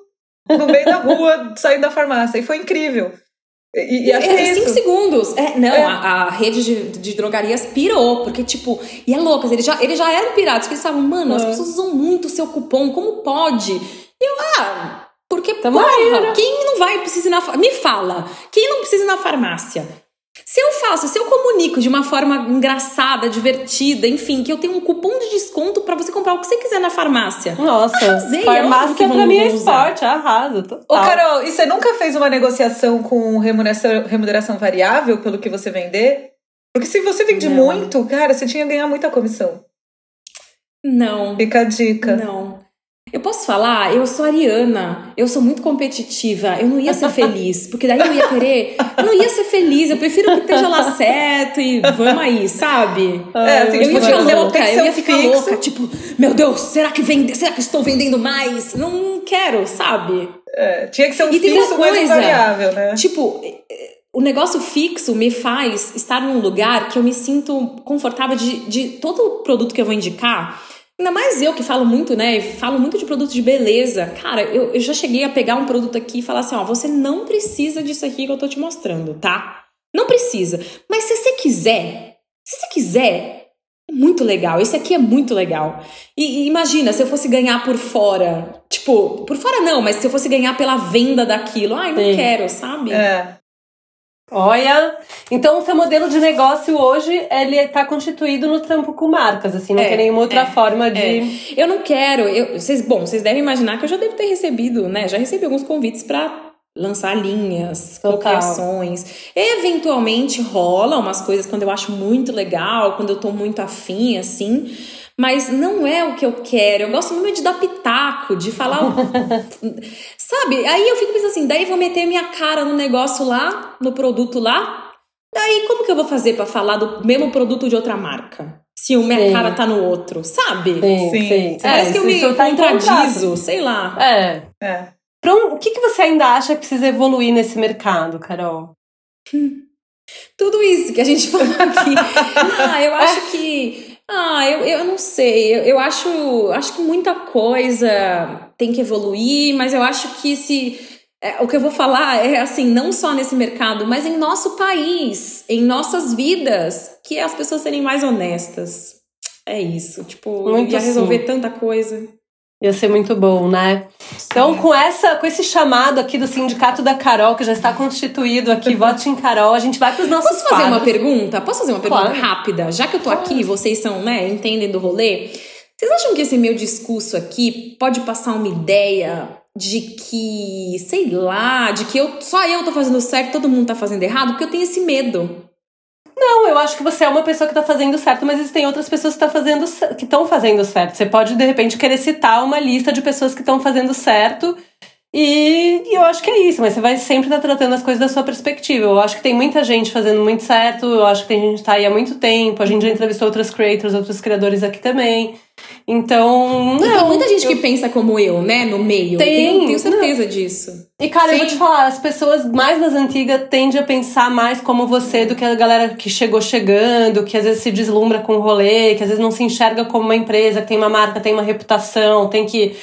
no meio da rua saindo da farmácia. E foi incrível. E, e acho que é, cinco segundos. É, não, É. A, a rede de, de drogarias pirou, porque, tipo, e é loucas, eles já, eles já eram piratas, porque eles estavam, mano, as É. pessoas usam muito o seu cupom, como pode? E eu, ah, porque, Tamo porra, aí, né? quem não vai precisar ir na Me fala, quem não precisa ir na farmácia? Se eu faço, se eu comunico de uma forma engraçada, divertida, enfim, que eu tenho um cupom de desconto pra você comprar o que você quiser na farmácia. Nossa, Arrasei, óbvio farmácia que pra mim é usar. esporte, arrasa. Total. Ô, Carol, e você nunca fez uma negociação com remuneração, remuneração variável pelo que você vender? Porque se você vende Não. muito, cara, você tinha que ganhar muita comissão. Não. Fica a dica. Não. Eu posso falar, eu sou ariana, eu sou muito competitiva, eu não ia ser feliz, porque daí eu ia querer, eu não ia ser feliz, eu prefiro que esteja lá certo e vamos aí, sabe? É, assim, eu ia ficar louca, eu ia ficar fixo. louca, tipo, meu Deus, será que vende, será que estou vendendo mais? Não quero, sabe? É, tinha que ser um E fixo uma mais coisa. variável, né? Tipo, o negócio fixo me faz estar num lugar que eu me sinto confortável de, de todo o produto que eu vou indicar. Ainda mais eu que falo muito, né? Falo muito de produtos de beleza. Cara, eu, eu já cheguei a pegar um produto aqui e falar assim: ó, você não precisa disso aqui que eu tô te mostrando, tá? Não precisa. Mas se você quiser, se você quiser, é muito legal. Esse aqui é muito legal. E, e imagina, se eu fosse ganhar por fora. Tipo, por fora não, mas se eu fosse ganhar pela venda daquilo. Ai, não Sim. quero, sabe? É. Olha, então o seu modelo de negócio hoje, ele tá constituído no trampo com marcas, assim, não É, tem nenhuma outra é, forma de... Eu não quero. Eu, vocês, bom, vocês devem imaginar que eu já devo ter recebido, né? Já recebi alguns convites pra lançar linhas, cocriações. Eventualmente rola umas coisas quando eu acho muito legal, quando eu tô muito afim, assim. Mas não é o que eu quero. Eu gosto mesmo de dar pitaco, de falar. Sabe? Aí eu fico pensando assim, daí eu vou meter minha cara no negócio lá, no produto lá. Daí como que eu vou fazer pra falar do mesmo produto de outra marca? Se o minha Sim. cara tá no outro, sabe? Sim, Sim. sim. Parece É, que eu me tá contradizo, sei lá. É. É. Pra um- o que, que você ainda acha que precisa evoluir nesse mercado, Carol? Tudo isso que a gente falou aqui. ah, eu acho que. Ah, eu, eu não sei. Eu, eu acho, acho que muita coisa tem que evoluir, mas eu acho que se. é, o que eu vou falar é assim, não só nesse mercado, mas em nosso país, em nossas vidas, que as pessoas serem mais honestas. É isso. Tipo, Muito ia resolver sim. tanta coisa. Ia ser muito bom, né? Então, com essa, com esse chamado aqui do Sindicato da Carol, que já está constituído aqui, vote em Carol, a gente vai para os nossos Posso fazer uma quadros. pergunta? Posso fazer uma pergunta Claro. rápida? Já que eu tô aqui, vocês são, né, entendem do rolê. Vocês acham que esse meu discurso aqui pode passar uma ideia de que, sei lá, de que eu só eu tô fazendo certo, todo mundo tá fazendo errado? Porque eu tenho esse medo. Não, eu acho que você é uma pessoa que tá fazendo certo, mas existem outras pessoas que tá fazendo que estão fazendo certo. Você pode, de repente, querer citar uma lista de pessoas que estão fazendo certo. E, e eu acho que é isso, mas você vai sempre estar tratando as coisas da sua perspectiva. Eu acho que tem muita gente fazendo muito certo, eu acho que tem gente que tá aí há muito tempo, a gente já entrevistou outras creators, outros criadores aqui também. Então, E tem não, muita gente eu- que pensa como eu, né, no meio. Tem, tenho, tenho certeza disso. E, cara, eu vou Sim. te falar, as pessoas mais das antigas tendem a pensar mais como você do que a galera que chegou chegando, que às vezes se deslumbra com o rolê, que às vezes não se enxerga como uma empresa, que tem uma marca, tem uma reputação, tem que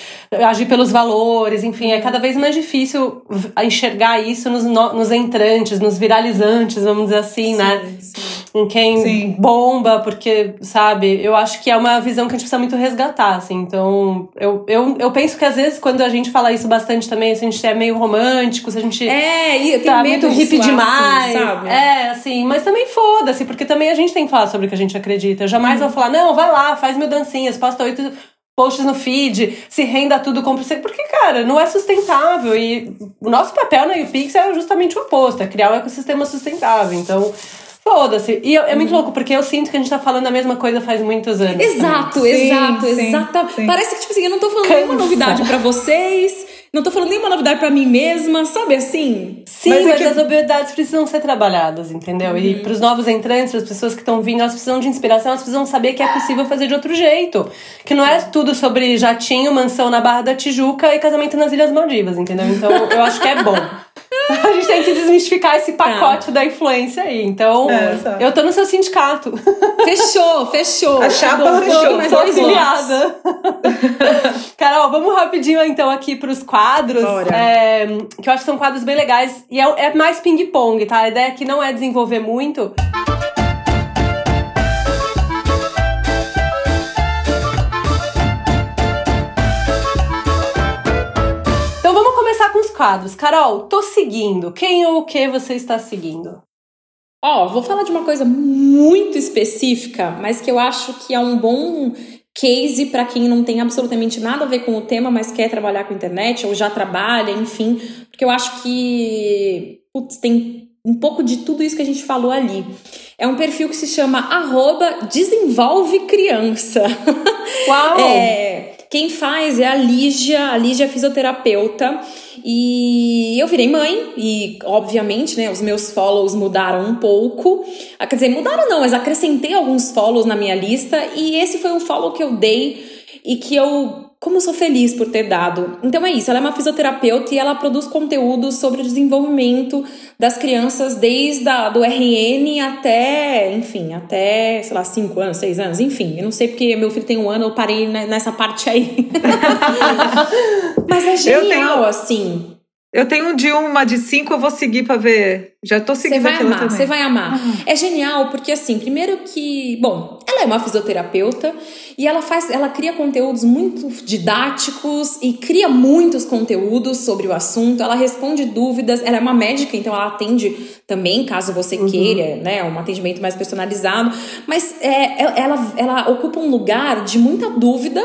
agir pelos valores, enfim, é cada vez mais difícil enxergar isso nos, no- nos entrantes, nos viralizantes, vamos dizer assim, né? Sim, sim. em quem Sim. bomba, porque, sabe, eu acho que é uma visão que a gente precisa muito resgatar, assim. Então, eu, eu, eu penso que às vezes, quando a gente fala isso bastante também, se a gente é meio romântico, se a gente É, e tá medo muito de hippie soar demais. assim, sabe? É, assim, mas também foda-se, porque também a gente tem que falar sobre o que a gente acredita. Eu jamais vou falar, não, vai lá, faz mil dancinhas, posta oito posts no feed, se renda tudo, compra você. Porque, cara, não é sustentável. E o nosso papel na UPix é justamente o oposto, é criar um ecossistema sustentável. Então, foda-se. E eu- é muito louco, porque eu sinto que a gente tá falando a mesma coisa faz muitos anos. Exato, Sim, exato, sim, exato. sim. Parece que, tipo assim, eu não tô falando Cansa. nenhuma novidade pra vocês. Não tô falando nenhuma novidade para mim mesma, sabe assim? Sim, mas, é mas que... as novidades precisam ser trabalhadas, entendeu? Uhum. E para os novos entrantes, para as pessoas que estão vindo, elas precisam de inspiração, elas precisam saber que é possível fazer de outro jeito. Que não é tudo sobre jatinho, mansão na Barra da Tijuca e casamento nas Ilhas Maldivas, entendeu? Então eu acho que é bom. A gente tem que desmistificar esse pacote é. da influência aí. Então, é, eu tô no seu sindicato. Fechou, fechou. A chapa fechou. Mas tô afiliada. Carol, vamos rapidinho então aqui pros quadros. É, que eu acho que são quadros bem legais. E é, é mais ping-pong, tá? A ideia aqui não é desenvolver muito. Quadros. Carol, tô seguindo. Quem ou o que você está seguindo? Ó, oh, vou falar de uma coisa muito específica, mas que eu acho que é um bom case para quem não tem absolutamente nada a ver com o tema, mas quer trabalhar com internet ou já trabalha, enfim, porque eu acho que putz, tem um pouco de tudo isso que a gente falou ali. É um perfil que se chama arroba desenvolve criança. Uau! é, quem faz é a Lígia, a Lígia é fisioterapeuta. E eu virei mãe, e obviamente, né, os meus follows mudaram um pouco. Ah, quer dizer, mudaram não, mas acrescentei alguns follows na minha lista, e esse foi um follow que eu dei e que eu como eu sou feliz por ter dado. Então é isso, ela é uma fisioterapeuta e ela produz conteúdo sobre o desenvolvimento das crianças desde a, do RN até, enfim, até, sei lá, 5 anos, 6 anos, enfim. Eu não sei porque meu filho tem um ano, eu parei nessa parte aí. Mas é genial, tenho, assim. Eu tenho um de uma de cinco, eu vou seguir para ver. Já tô seguindo Você vai amar, você vai amar. Uhum. É genial porque assim, primeiro que, bom, ela é uma fisioterapeuta e ela faz, ela cria conteúdos muito didáticos e cria muitos conteúdos sobre o assunto. Ela responde dúvidas. Ela é uma médica, então ela atende também, caso você uhum. queira, né, um atendimento mais personalizado. Mas é, ela, ela ocupa um lugar de muita dúvida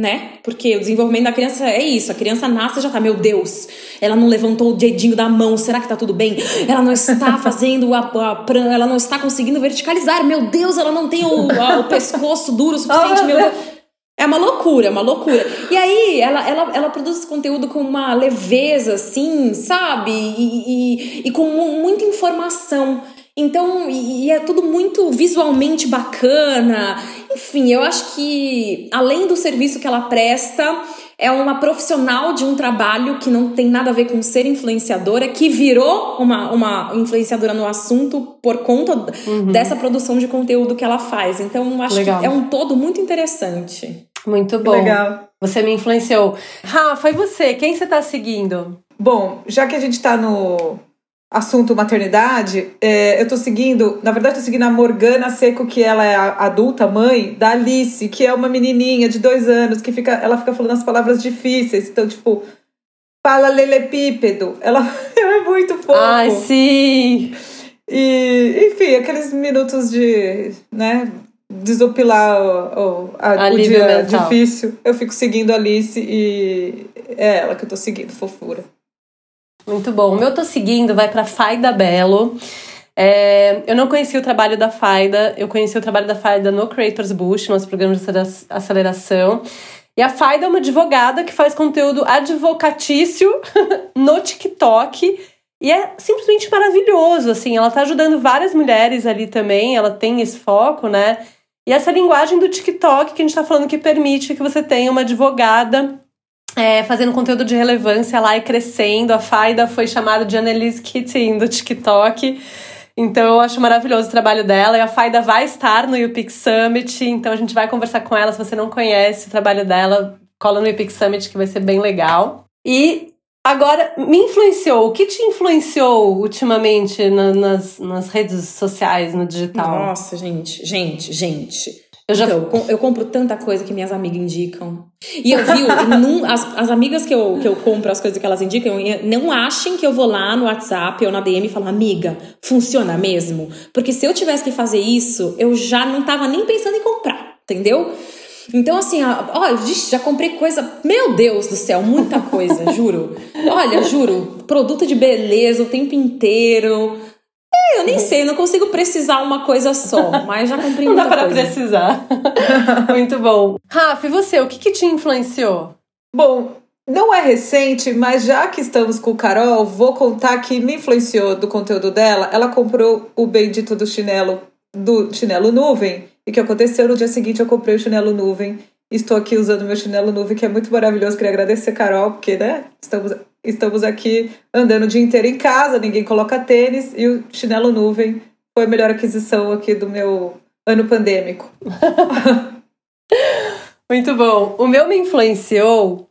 né? Porque o desenvolvimento da criança é isso. A criança nasce e já tá, meu Deus, ela não levantou o dedinho da mão, será que tá tudo bem? Ela não está fazendo a, a ela não está conseguindo verticalizar, meu Deus, ela não tem o, a, o pescoço duro o suficiente, meu Deus. É uma loucura, é uma loucura. E aí, ela, ela, ela produz esse conteúdo com uma leveza, assim, sabe? E, e, e com muita informação. Então, e é tudo muito visualmente bacana. Enfim, eu acho que além do serviço que ela presta, é uma profissional de um trabalho que não tem nada a ver com ser influenciadora, que virou uma, uma influenciadora no assunto por conta uhum. dessa produção de conteúdo que ela faz. Então, acho Legal. que é um todo muito interessante. Muito bom. Legal. Você me influenciou. Rafa, e você? Quem você está seguindo? Bom, já que a gente está no assunto maternidade, é, eu tô seguindo, na verdade, tô seguindo a Morgana Seco, que ela é a adulta, mãe, da Alice, que é uma menininha de dois anos, que fica, ela fica falando as palavras difíceis, então, tipo, fala lelepípedo, ela é muito fofo. Ai, sim! E, enfim, aqueles minutos de, né, desopilar o, o, a, o dia mental. difícil, eu fico seguindo a Alice e é ela que eu tô seguindo, fofura. Muito bom. O meu tô seguindo vai para Faida Belo. É, eu não conheci o trabalho da Faida, eu conheci o trabalho da Faida no Creators Boost, nosso programa de aceleração. E a Faida é uma advogada que faz conteúdo advocatício no TikTok. E é simplesmente maravilhoso, assim. Ela tá ajudando várias mulheres ali também, ela tem esse foco, né? E essa linguagem do TikTok que a gente tá falando que permite que você tenha uma advogada é, fazendo conteúdo de relevância lá e crescendo. A Faida foi chamada de Annelise Keating do TikTok. Então eu acho maravilhoso o trabalho dela. E a Faida vai estar no UPix Summit, então a gente vai conversar com ela. Se você não conhece o trabalho dela, cola no UPix Summit que vai ser bem legal. E agora, me influenciou. O que te influenciou ultimamente na, nas, nas redes sociais, no digital? Nossa, gente, gente, gente. Eu já então, eu compro tanta coisa que minhas amigas indicam. E eu vi, num, as, as amigas que eu, que eu compro as coisas que elas indicam, não achem que eu vou lá no WhatsApp ou na DM e falo, amiga, funciona mesmo? Porque se eu tivesse que fazer isso, eu já não tava nem pensando em comprar, entendeu? Então, assim, ó, já comprei coisa. Meu Deus do céu, muita coisa, juro. Olha, juro, produto de beleza o tempo inteiro eu nem sei, eu não consigo precisar uma coisa só, mas já comprei Não dá para precisar. Muito bom. Rafa, e você, o que, que te influenciou? Bom, não é recente, mas já que estamos com o Carol, vou contar que me influenciou do conteúdo dela. Ela comprou o bendito do chinelo, do chinelo nuvem. E o que aconteceu no dia seguinte eu comprei o chinelo nuvem. Estou aqui usando meu chinelo nuvem, que é muito maravilhoso. Queria agradecer, Carol, porque, né, estamos, estamos aqui andando o dia inteiro em casa, ninguém coloca tênis, e o chinelo nuvem foi a melhor aquisição aqui do meu ano pandêmico. muito bom. O meu me influenciou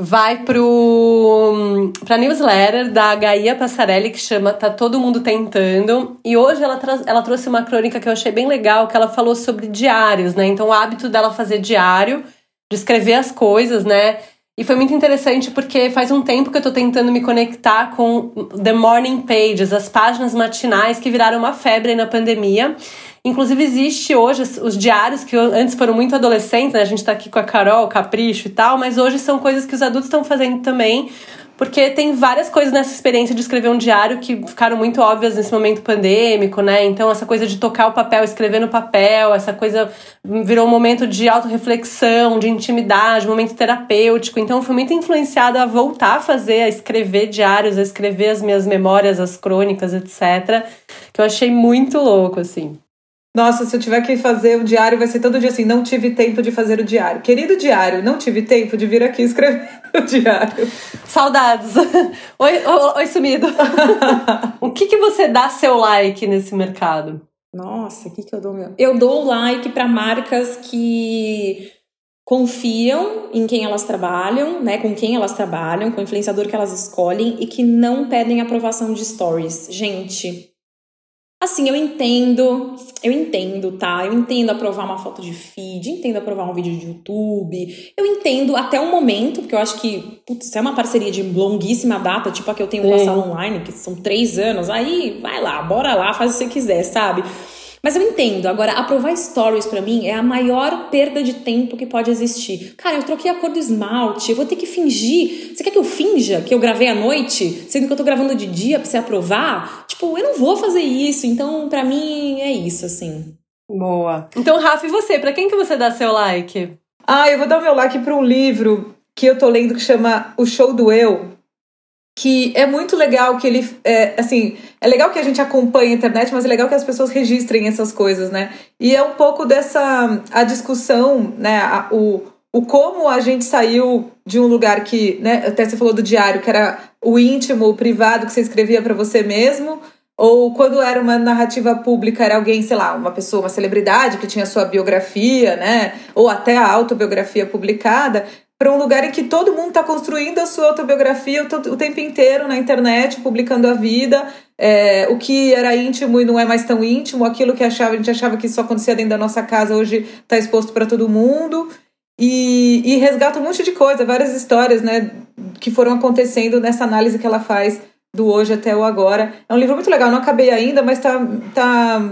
vai pro pra newsletter da Gaia Passarelli que chama Tá Todo Mundo Tentando. E hoje ela, ela trouxe uma crônica que eu achei bem legal, que ela falou sobre diários, né? Então o hábito dela fazer diário, de escrever as coisas, né? E foi muito interessante porque faz um tempo que eu tô tentando me conectar com The Morning Pages, as páginas matinais que viraram uma febre na pandemia. Inclusive, existe hoje os diários que antes foram muito adolescentes, né? A gente tá aqui com a Carol, Capricho e tal, mas hoje são coisas que os adultos estão fazendo também, porque tem várias coisas nessa experiência de escrever um diário que ficaram muito óbvias nesse momento pandêmico, né? Então, essa coisa de tocar o papel, escrever no papel, essa coisa virou um momento de autorreflexão, de intimidade, momento terapêutico. Então, fui muito influenciada a voltar a fazer, a escrever diários, a escrever as minhas memórias, as crônicas, etc. Que eu achei muito louco, assim. Nossa, se eu tiver que fazer o diário, vai ser todo dia assim: não tive tempo de fazer o diário. Querido diário, não tive tempo de vir aqui escrever o diário. Saudades. Oi, oi, oi sumido. o que, que você dá seu like nesse mercado? Nossa, o que, que eu dou meu? Eu dou like para marcas que confiam em quem elas trabalham, né, com quem elas trabalham, com o influenciador que elas escolhem e que não pedem aprovação de stories. Gente, Assim, eu entendo, eu entendo, tá? Eu entendo aprovar uma foto de feed, entendo aprovar um vídeo de YouTube, eu entendo até o momento, porque eu acho que, putz, é uma parceria de longuíssima data, tipo a que eu tenho com a sala online, que são três anos, aí vai lá, bora lá, faz o que você quiser, sabe? Mas eu entendo. Agora, aprovar stories para mim é a maior perda de tempo que pode existir. Cara, eu troquei a cor do esmalte, eu vou ter que fingir. Você quer que eu finja que eu gravei à noite, sendo que eu tô gravando de dia pra você aprovar? Tipo, eu não vou fazer isso. Então, para mim, é isso, assim. Boa. Então, Rafa, e você? Pra quem que você dá seu like? Ah, eu vou dar o meu like para um livro que eu tô lendo que chama O Show do Eu, que é muito legal que ele, é, assim, é legal que a gente acompanhe a internet, mas é legal que as pessoas registrem essas coisas, né? E é um pouco dessa, a discussão, né, a, o, o como a gente saiu de um lugar que, né, até você falou do diário, que era o íntimo, o privado, que você escrevia para você mesmo, ou quando era uma narrativa pública, era alguém, sei lá, uma pessoa, uma celebridade que tinha sua biografia, né? Ou até a autobiografia publicada, para um lugar em que todo mundo está construindo a sua autobiografia o, tempo inteiro na internet, publicando a vida, é, o que era íntimo e não é mais tão íntimo, aquilo que achava, a gente achava que só acontecia dentro da nossa casa, hoje está exposto para todo mundo. E, e resgata um monte de coisa, várias histórias né, que foram acontecendo nessa análise que ela faz do hoje até o agora. É um livro muito legal, não acabei ainda, mas tá, tá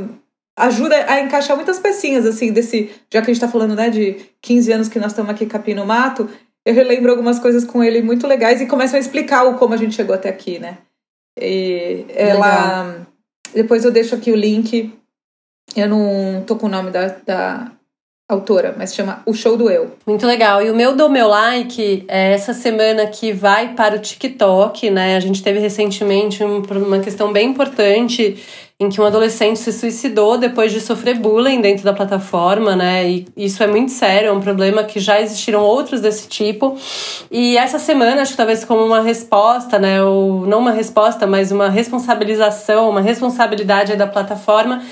ajuda a encaixar muitas pecinhas, assim, desse. Já que a gente tá falando, né, de 15 anos que nós estamos aqui capim no mato, eu relembro algumas coisas com ele muito legais e começam a explicar o como a gente chegou até aqui, né? E ela. Legal. Depois eu deixo aqui o link. Eu não tô com o nome da, da autora, mas chama O Show do Eu. Muito legal. E o meu do meu like é essa semana que vai para o TikTok, né? A gente teve recentemente uma questão bem importante em que um adolescente se suicidou depois de sofrer bullying dentro da plataforma, né? E isso é muito sério, é um problema que já existiram outros desse tipo. E essa semana, acho que talvez como uma resposta, né? Ou não uma resposta, mas uma responsabilização, uma responsabilidade da plataforma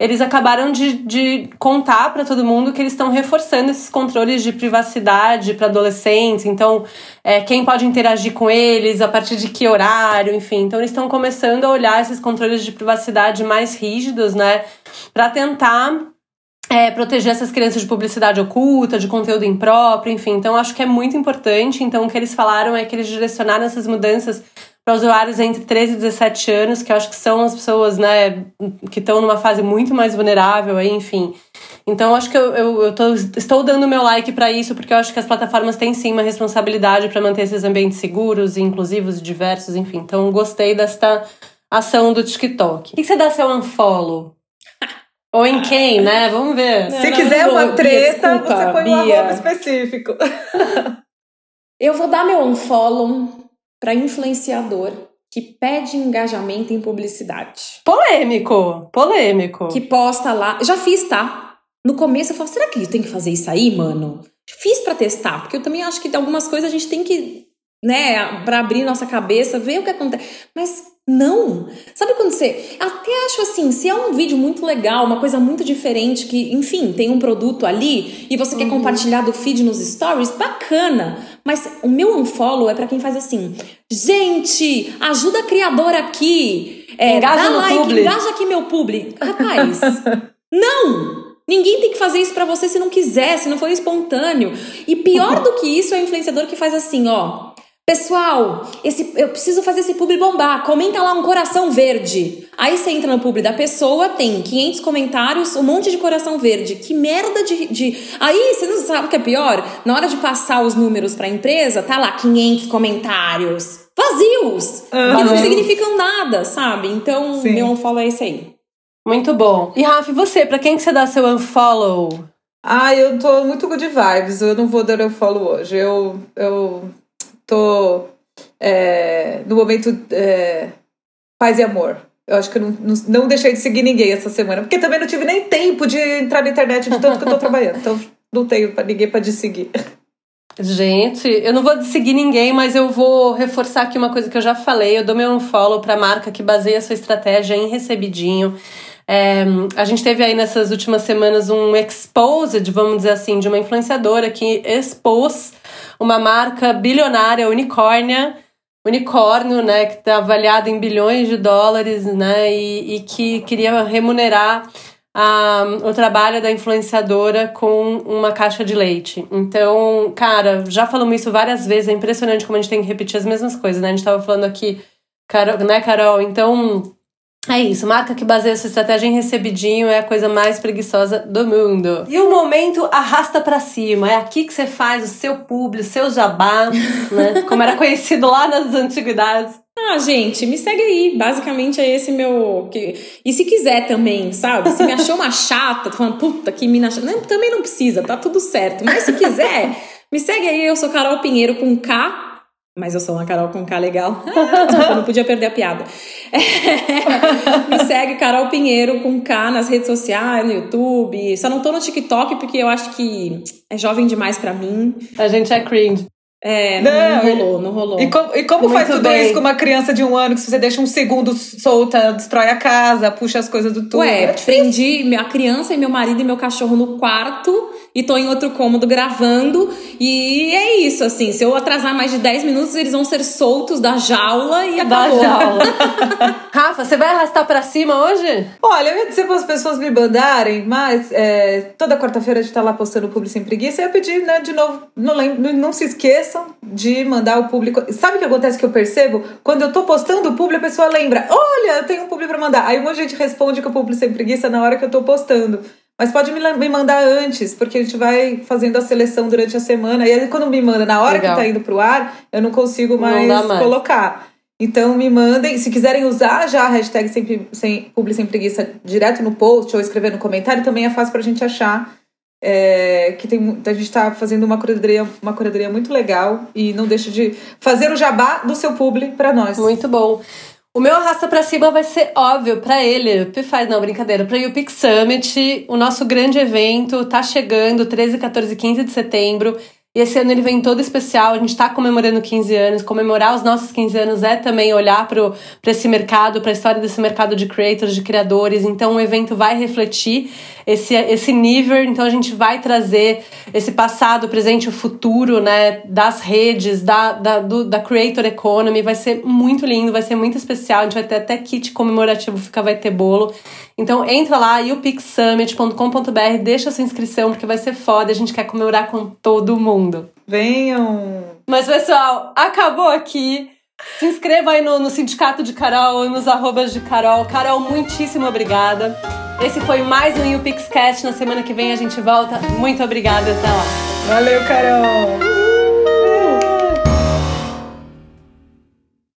eles acabaram de, de contar para todo mundo que eles estão reforçando esses controles de privacidade para adolescentes. Então, é, quem pode interagir com eles, a partir de que horário, enfim. Então, eles estão começando a olhar esses controles de privacidade mais rígidos, né, para tentar é, proteger essas crianças de publicidade oculta, de conteúdo impróprio, enfim. Então, acho que é muito importante. Então, o que eles falaram é que eles direcionaram essas mudanças para usuários entre 13 e 17 anos, que eu acho que são as pessoas, né, que estão numa fase muito mais vulnerável, aí, enfim. Então, acho que eu, eu, eu tô, estou dando meu like para isso, porque eu acho que as plataformas têm sim uma responsabilidade para manter esses ambientes seguros, inclusivos e diversos, enfim. Então, gostei desta ação do TikTok. O que você dá seu unfollow? Ou em quem, né? Vamos ver. Se não, quiser não uma treta, Bia, desculpa, você põe Bia. um arroba específico. Eu vou dar meu unfollow para influenciador que pede engajamento em publicidade. Polêmico, polêmico. Que posta lá. Eu já fiz, tá? No começo eu falo, será que tem que fazer isso aí, mano? Fiz para testar, porque eu também acho que algumas coisas a gente tem que, né, para abrir nossa cabeça, ver o que acontece. Mas não! Sabe quando você. Até acho assim, se é um vídeo muito legal, uma coisa muito diferente, que, enfim, tem um produto ali e você uhum. quer compartilhar do feed nos stories, bacana! Mas o meu unfollow é para quem faz assim: gente, ajuda a criadora aqui, é, engaja dá like, engaja aqui meu publi. Rapaz, não! Ninguém tem que fazer isso para você se não quiser, se não for espontâneo. E pior do que isso é o influenciador que faz assim, ó. Pessoal, esse, eu preciso fazer esse publi bombar. Comenta lá um coração verde. Aí você entra no publi da pessoa, tem 500 comentários, um monte de coração verde. Que merda de, de. Aí você não sabe o que é pior? Na hora de passar os números para a empresa, tá lá 500 comentários vazios, uhum. que não significam nada, sabe? Então, Sim. meu unfollow é esse aí. Muito bom. E Rafa, você, para quem que você dá seu unfollow? Ah, eu tô muito good vibes. Eu não vou dar unfollow hoje. Eu, eu tô é, no momento é, paz e amor. Eu acho que eu não, não, não, deixei de seguir ninguém essa semana, porque também não tive nem tempo de entrar na internet de tanto que eu tô trabalhando. Então não tenho pra ninguém para seguir. Gente, eu não vou seguir ninguém, mas eu vou reforçar aqui uma coisa que eu já falei. Eu dou meu unfollow pra marca que baseia sua estratégia em recebidinho. É, a gente teve aí nessas últimas semanas um exposed, vamos dizer assim, de uma influenciadora que expôs uma marca bilionária, unicórnia, unicórnio, né, que está avaliado em bilhões de dólares, né, e, e que queria remunerar a, o trabalho da influenciadora com uma caixa de leite. Então, cara, já falamos isso várias vezes, é impressionante como a gente tem que repetir as mesmas coisas, né? A gente estava falando aqui, Carol, né, Carol? Então, é isso, marca que baseia sua estratégia em recebidinho é a coisa mais preguiçosa do mundo. E o momento arrasta para cima, é aqui que você faz o seu público, o seu jabá, né? Como era conhecido lá nas antiguidades. Ah, gente, me segue aí. Basicamente é esse meu. E se quiser também, sabe? Se me achou uma chata, tô falando, puta, que mina chata. Não, também não precisa, tá tudo certo. Mas se quiser, me segue aí. Eu sou Carol Pinheiro com K mas eu sou uma Carol com K legal. Desculpa, não podia perder a piada. Me segue Carol Pinheiro com K nas redes sociais, no YouTube. Só não tô no TikTok porque eu acho que é jovem demais para mim. A gente é cringe. É, não, não, rolou, não rolou. E como, e como faz tudo bem. isso com uma criança de um ano que se você deixa um segundo solta, destrói a casa, puxa as coisas do tudo? Ué, é prendi minha criança e meu marido e meu cachorro no quarto e tô em outro cômodo gravando. E é isso, assim, se eu atrasar mais de 10 minutos, eles vão ser soltos da jaula e acabou. Da jaula. Rafa, você vai arrastar para cima hoje? Olha, eu ia dizer para as pessoas me mandarem, mas é, toda quarta-feira a gente tá lá postando o Público Sem Preguiça. Eu ia pedir, né, de novo, não, lembro, não se esqueça esqueçam de mandar o público. Sabe o que acontece que eu percebo? Quando eu tô postando o público, a pessoa lembra: olha, eu tenho um público pra mandar. Aí um monte de gente responde que o público sem preguiça na hora que eu tô postando. Mas pode me, me mandar antes, porque a gente vai fazendo a seleção durante a semana. E aí, quando me manda na hora Legal. que tá indo pro ar, eu não consigo mais, mais. colocar. Então me mandem, se quiserem usar já a hashtag sem, sem, publi sem preguiça direto no post ou escrever no comentário, também é fácil pra gente achar é, que tem, a gente está fazendo uma curadoria, uma curadoria muito legal e não deixa de fazer o jabá do seu publi para nós. Muito bom. O meu arrasta para cima vai ser óbvio para ele, Pifai, não, brincadeira, para o Summit, o nosso grande evento tá chegando 13, 14 e 15 de setembro. E esse ano ele vem todo especial, a gente está comemorando 15 anos. Comemorar os nossos 15 anos é também olhar para esse mercado, para a história desse mercado de creators, de criadores. Então o evento vai refletir esse, esse nível. Então a gente vai trazer esse passado, presente e o futuro né, das redes, da, da, do, da Creator Economy. Vai ser muito lindo, vai ser muito especial. A gente vai ter até kit comemorativo, fica, vai ter bolo. Então entra lá, upixsummit.com.br, deixa sua inscrição, porque vai ser foda. A gente quer comemorar com todo mundo. Venham! Mas, pessoal, acabou aqui. Se inscreva aí no, no Sindicato de Carol, nos arrobas de Carol. Carol, muitíssimo obrigada. Esse foi mais um YouPixCast. Na semana que vem a gente volta. Muito obrigada. Até lá. Valeu, Carol!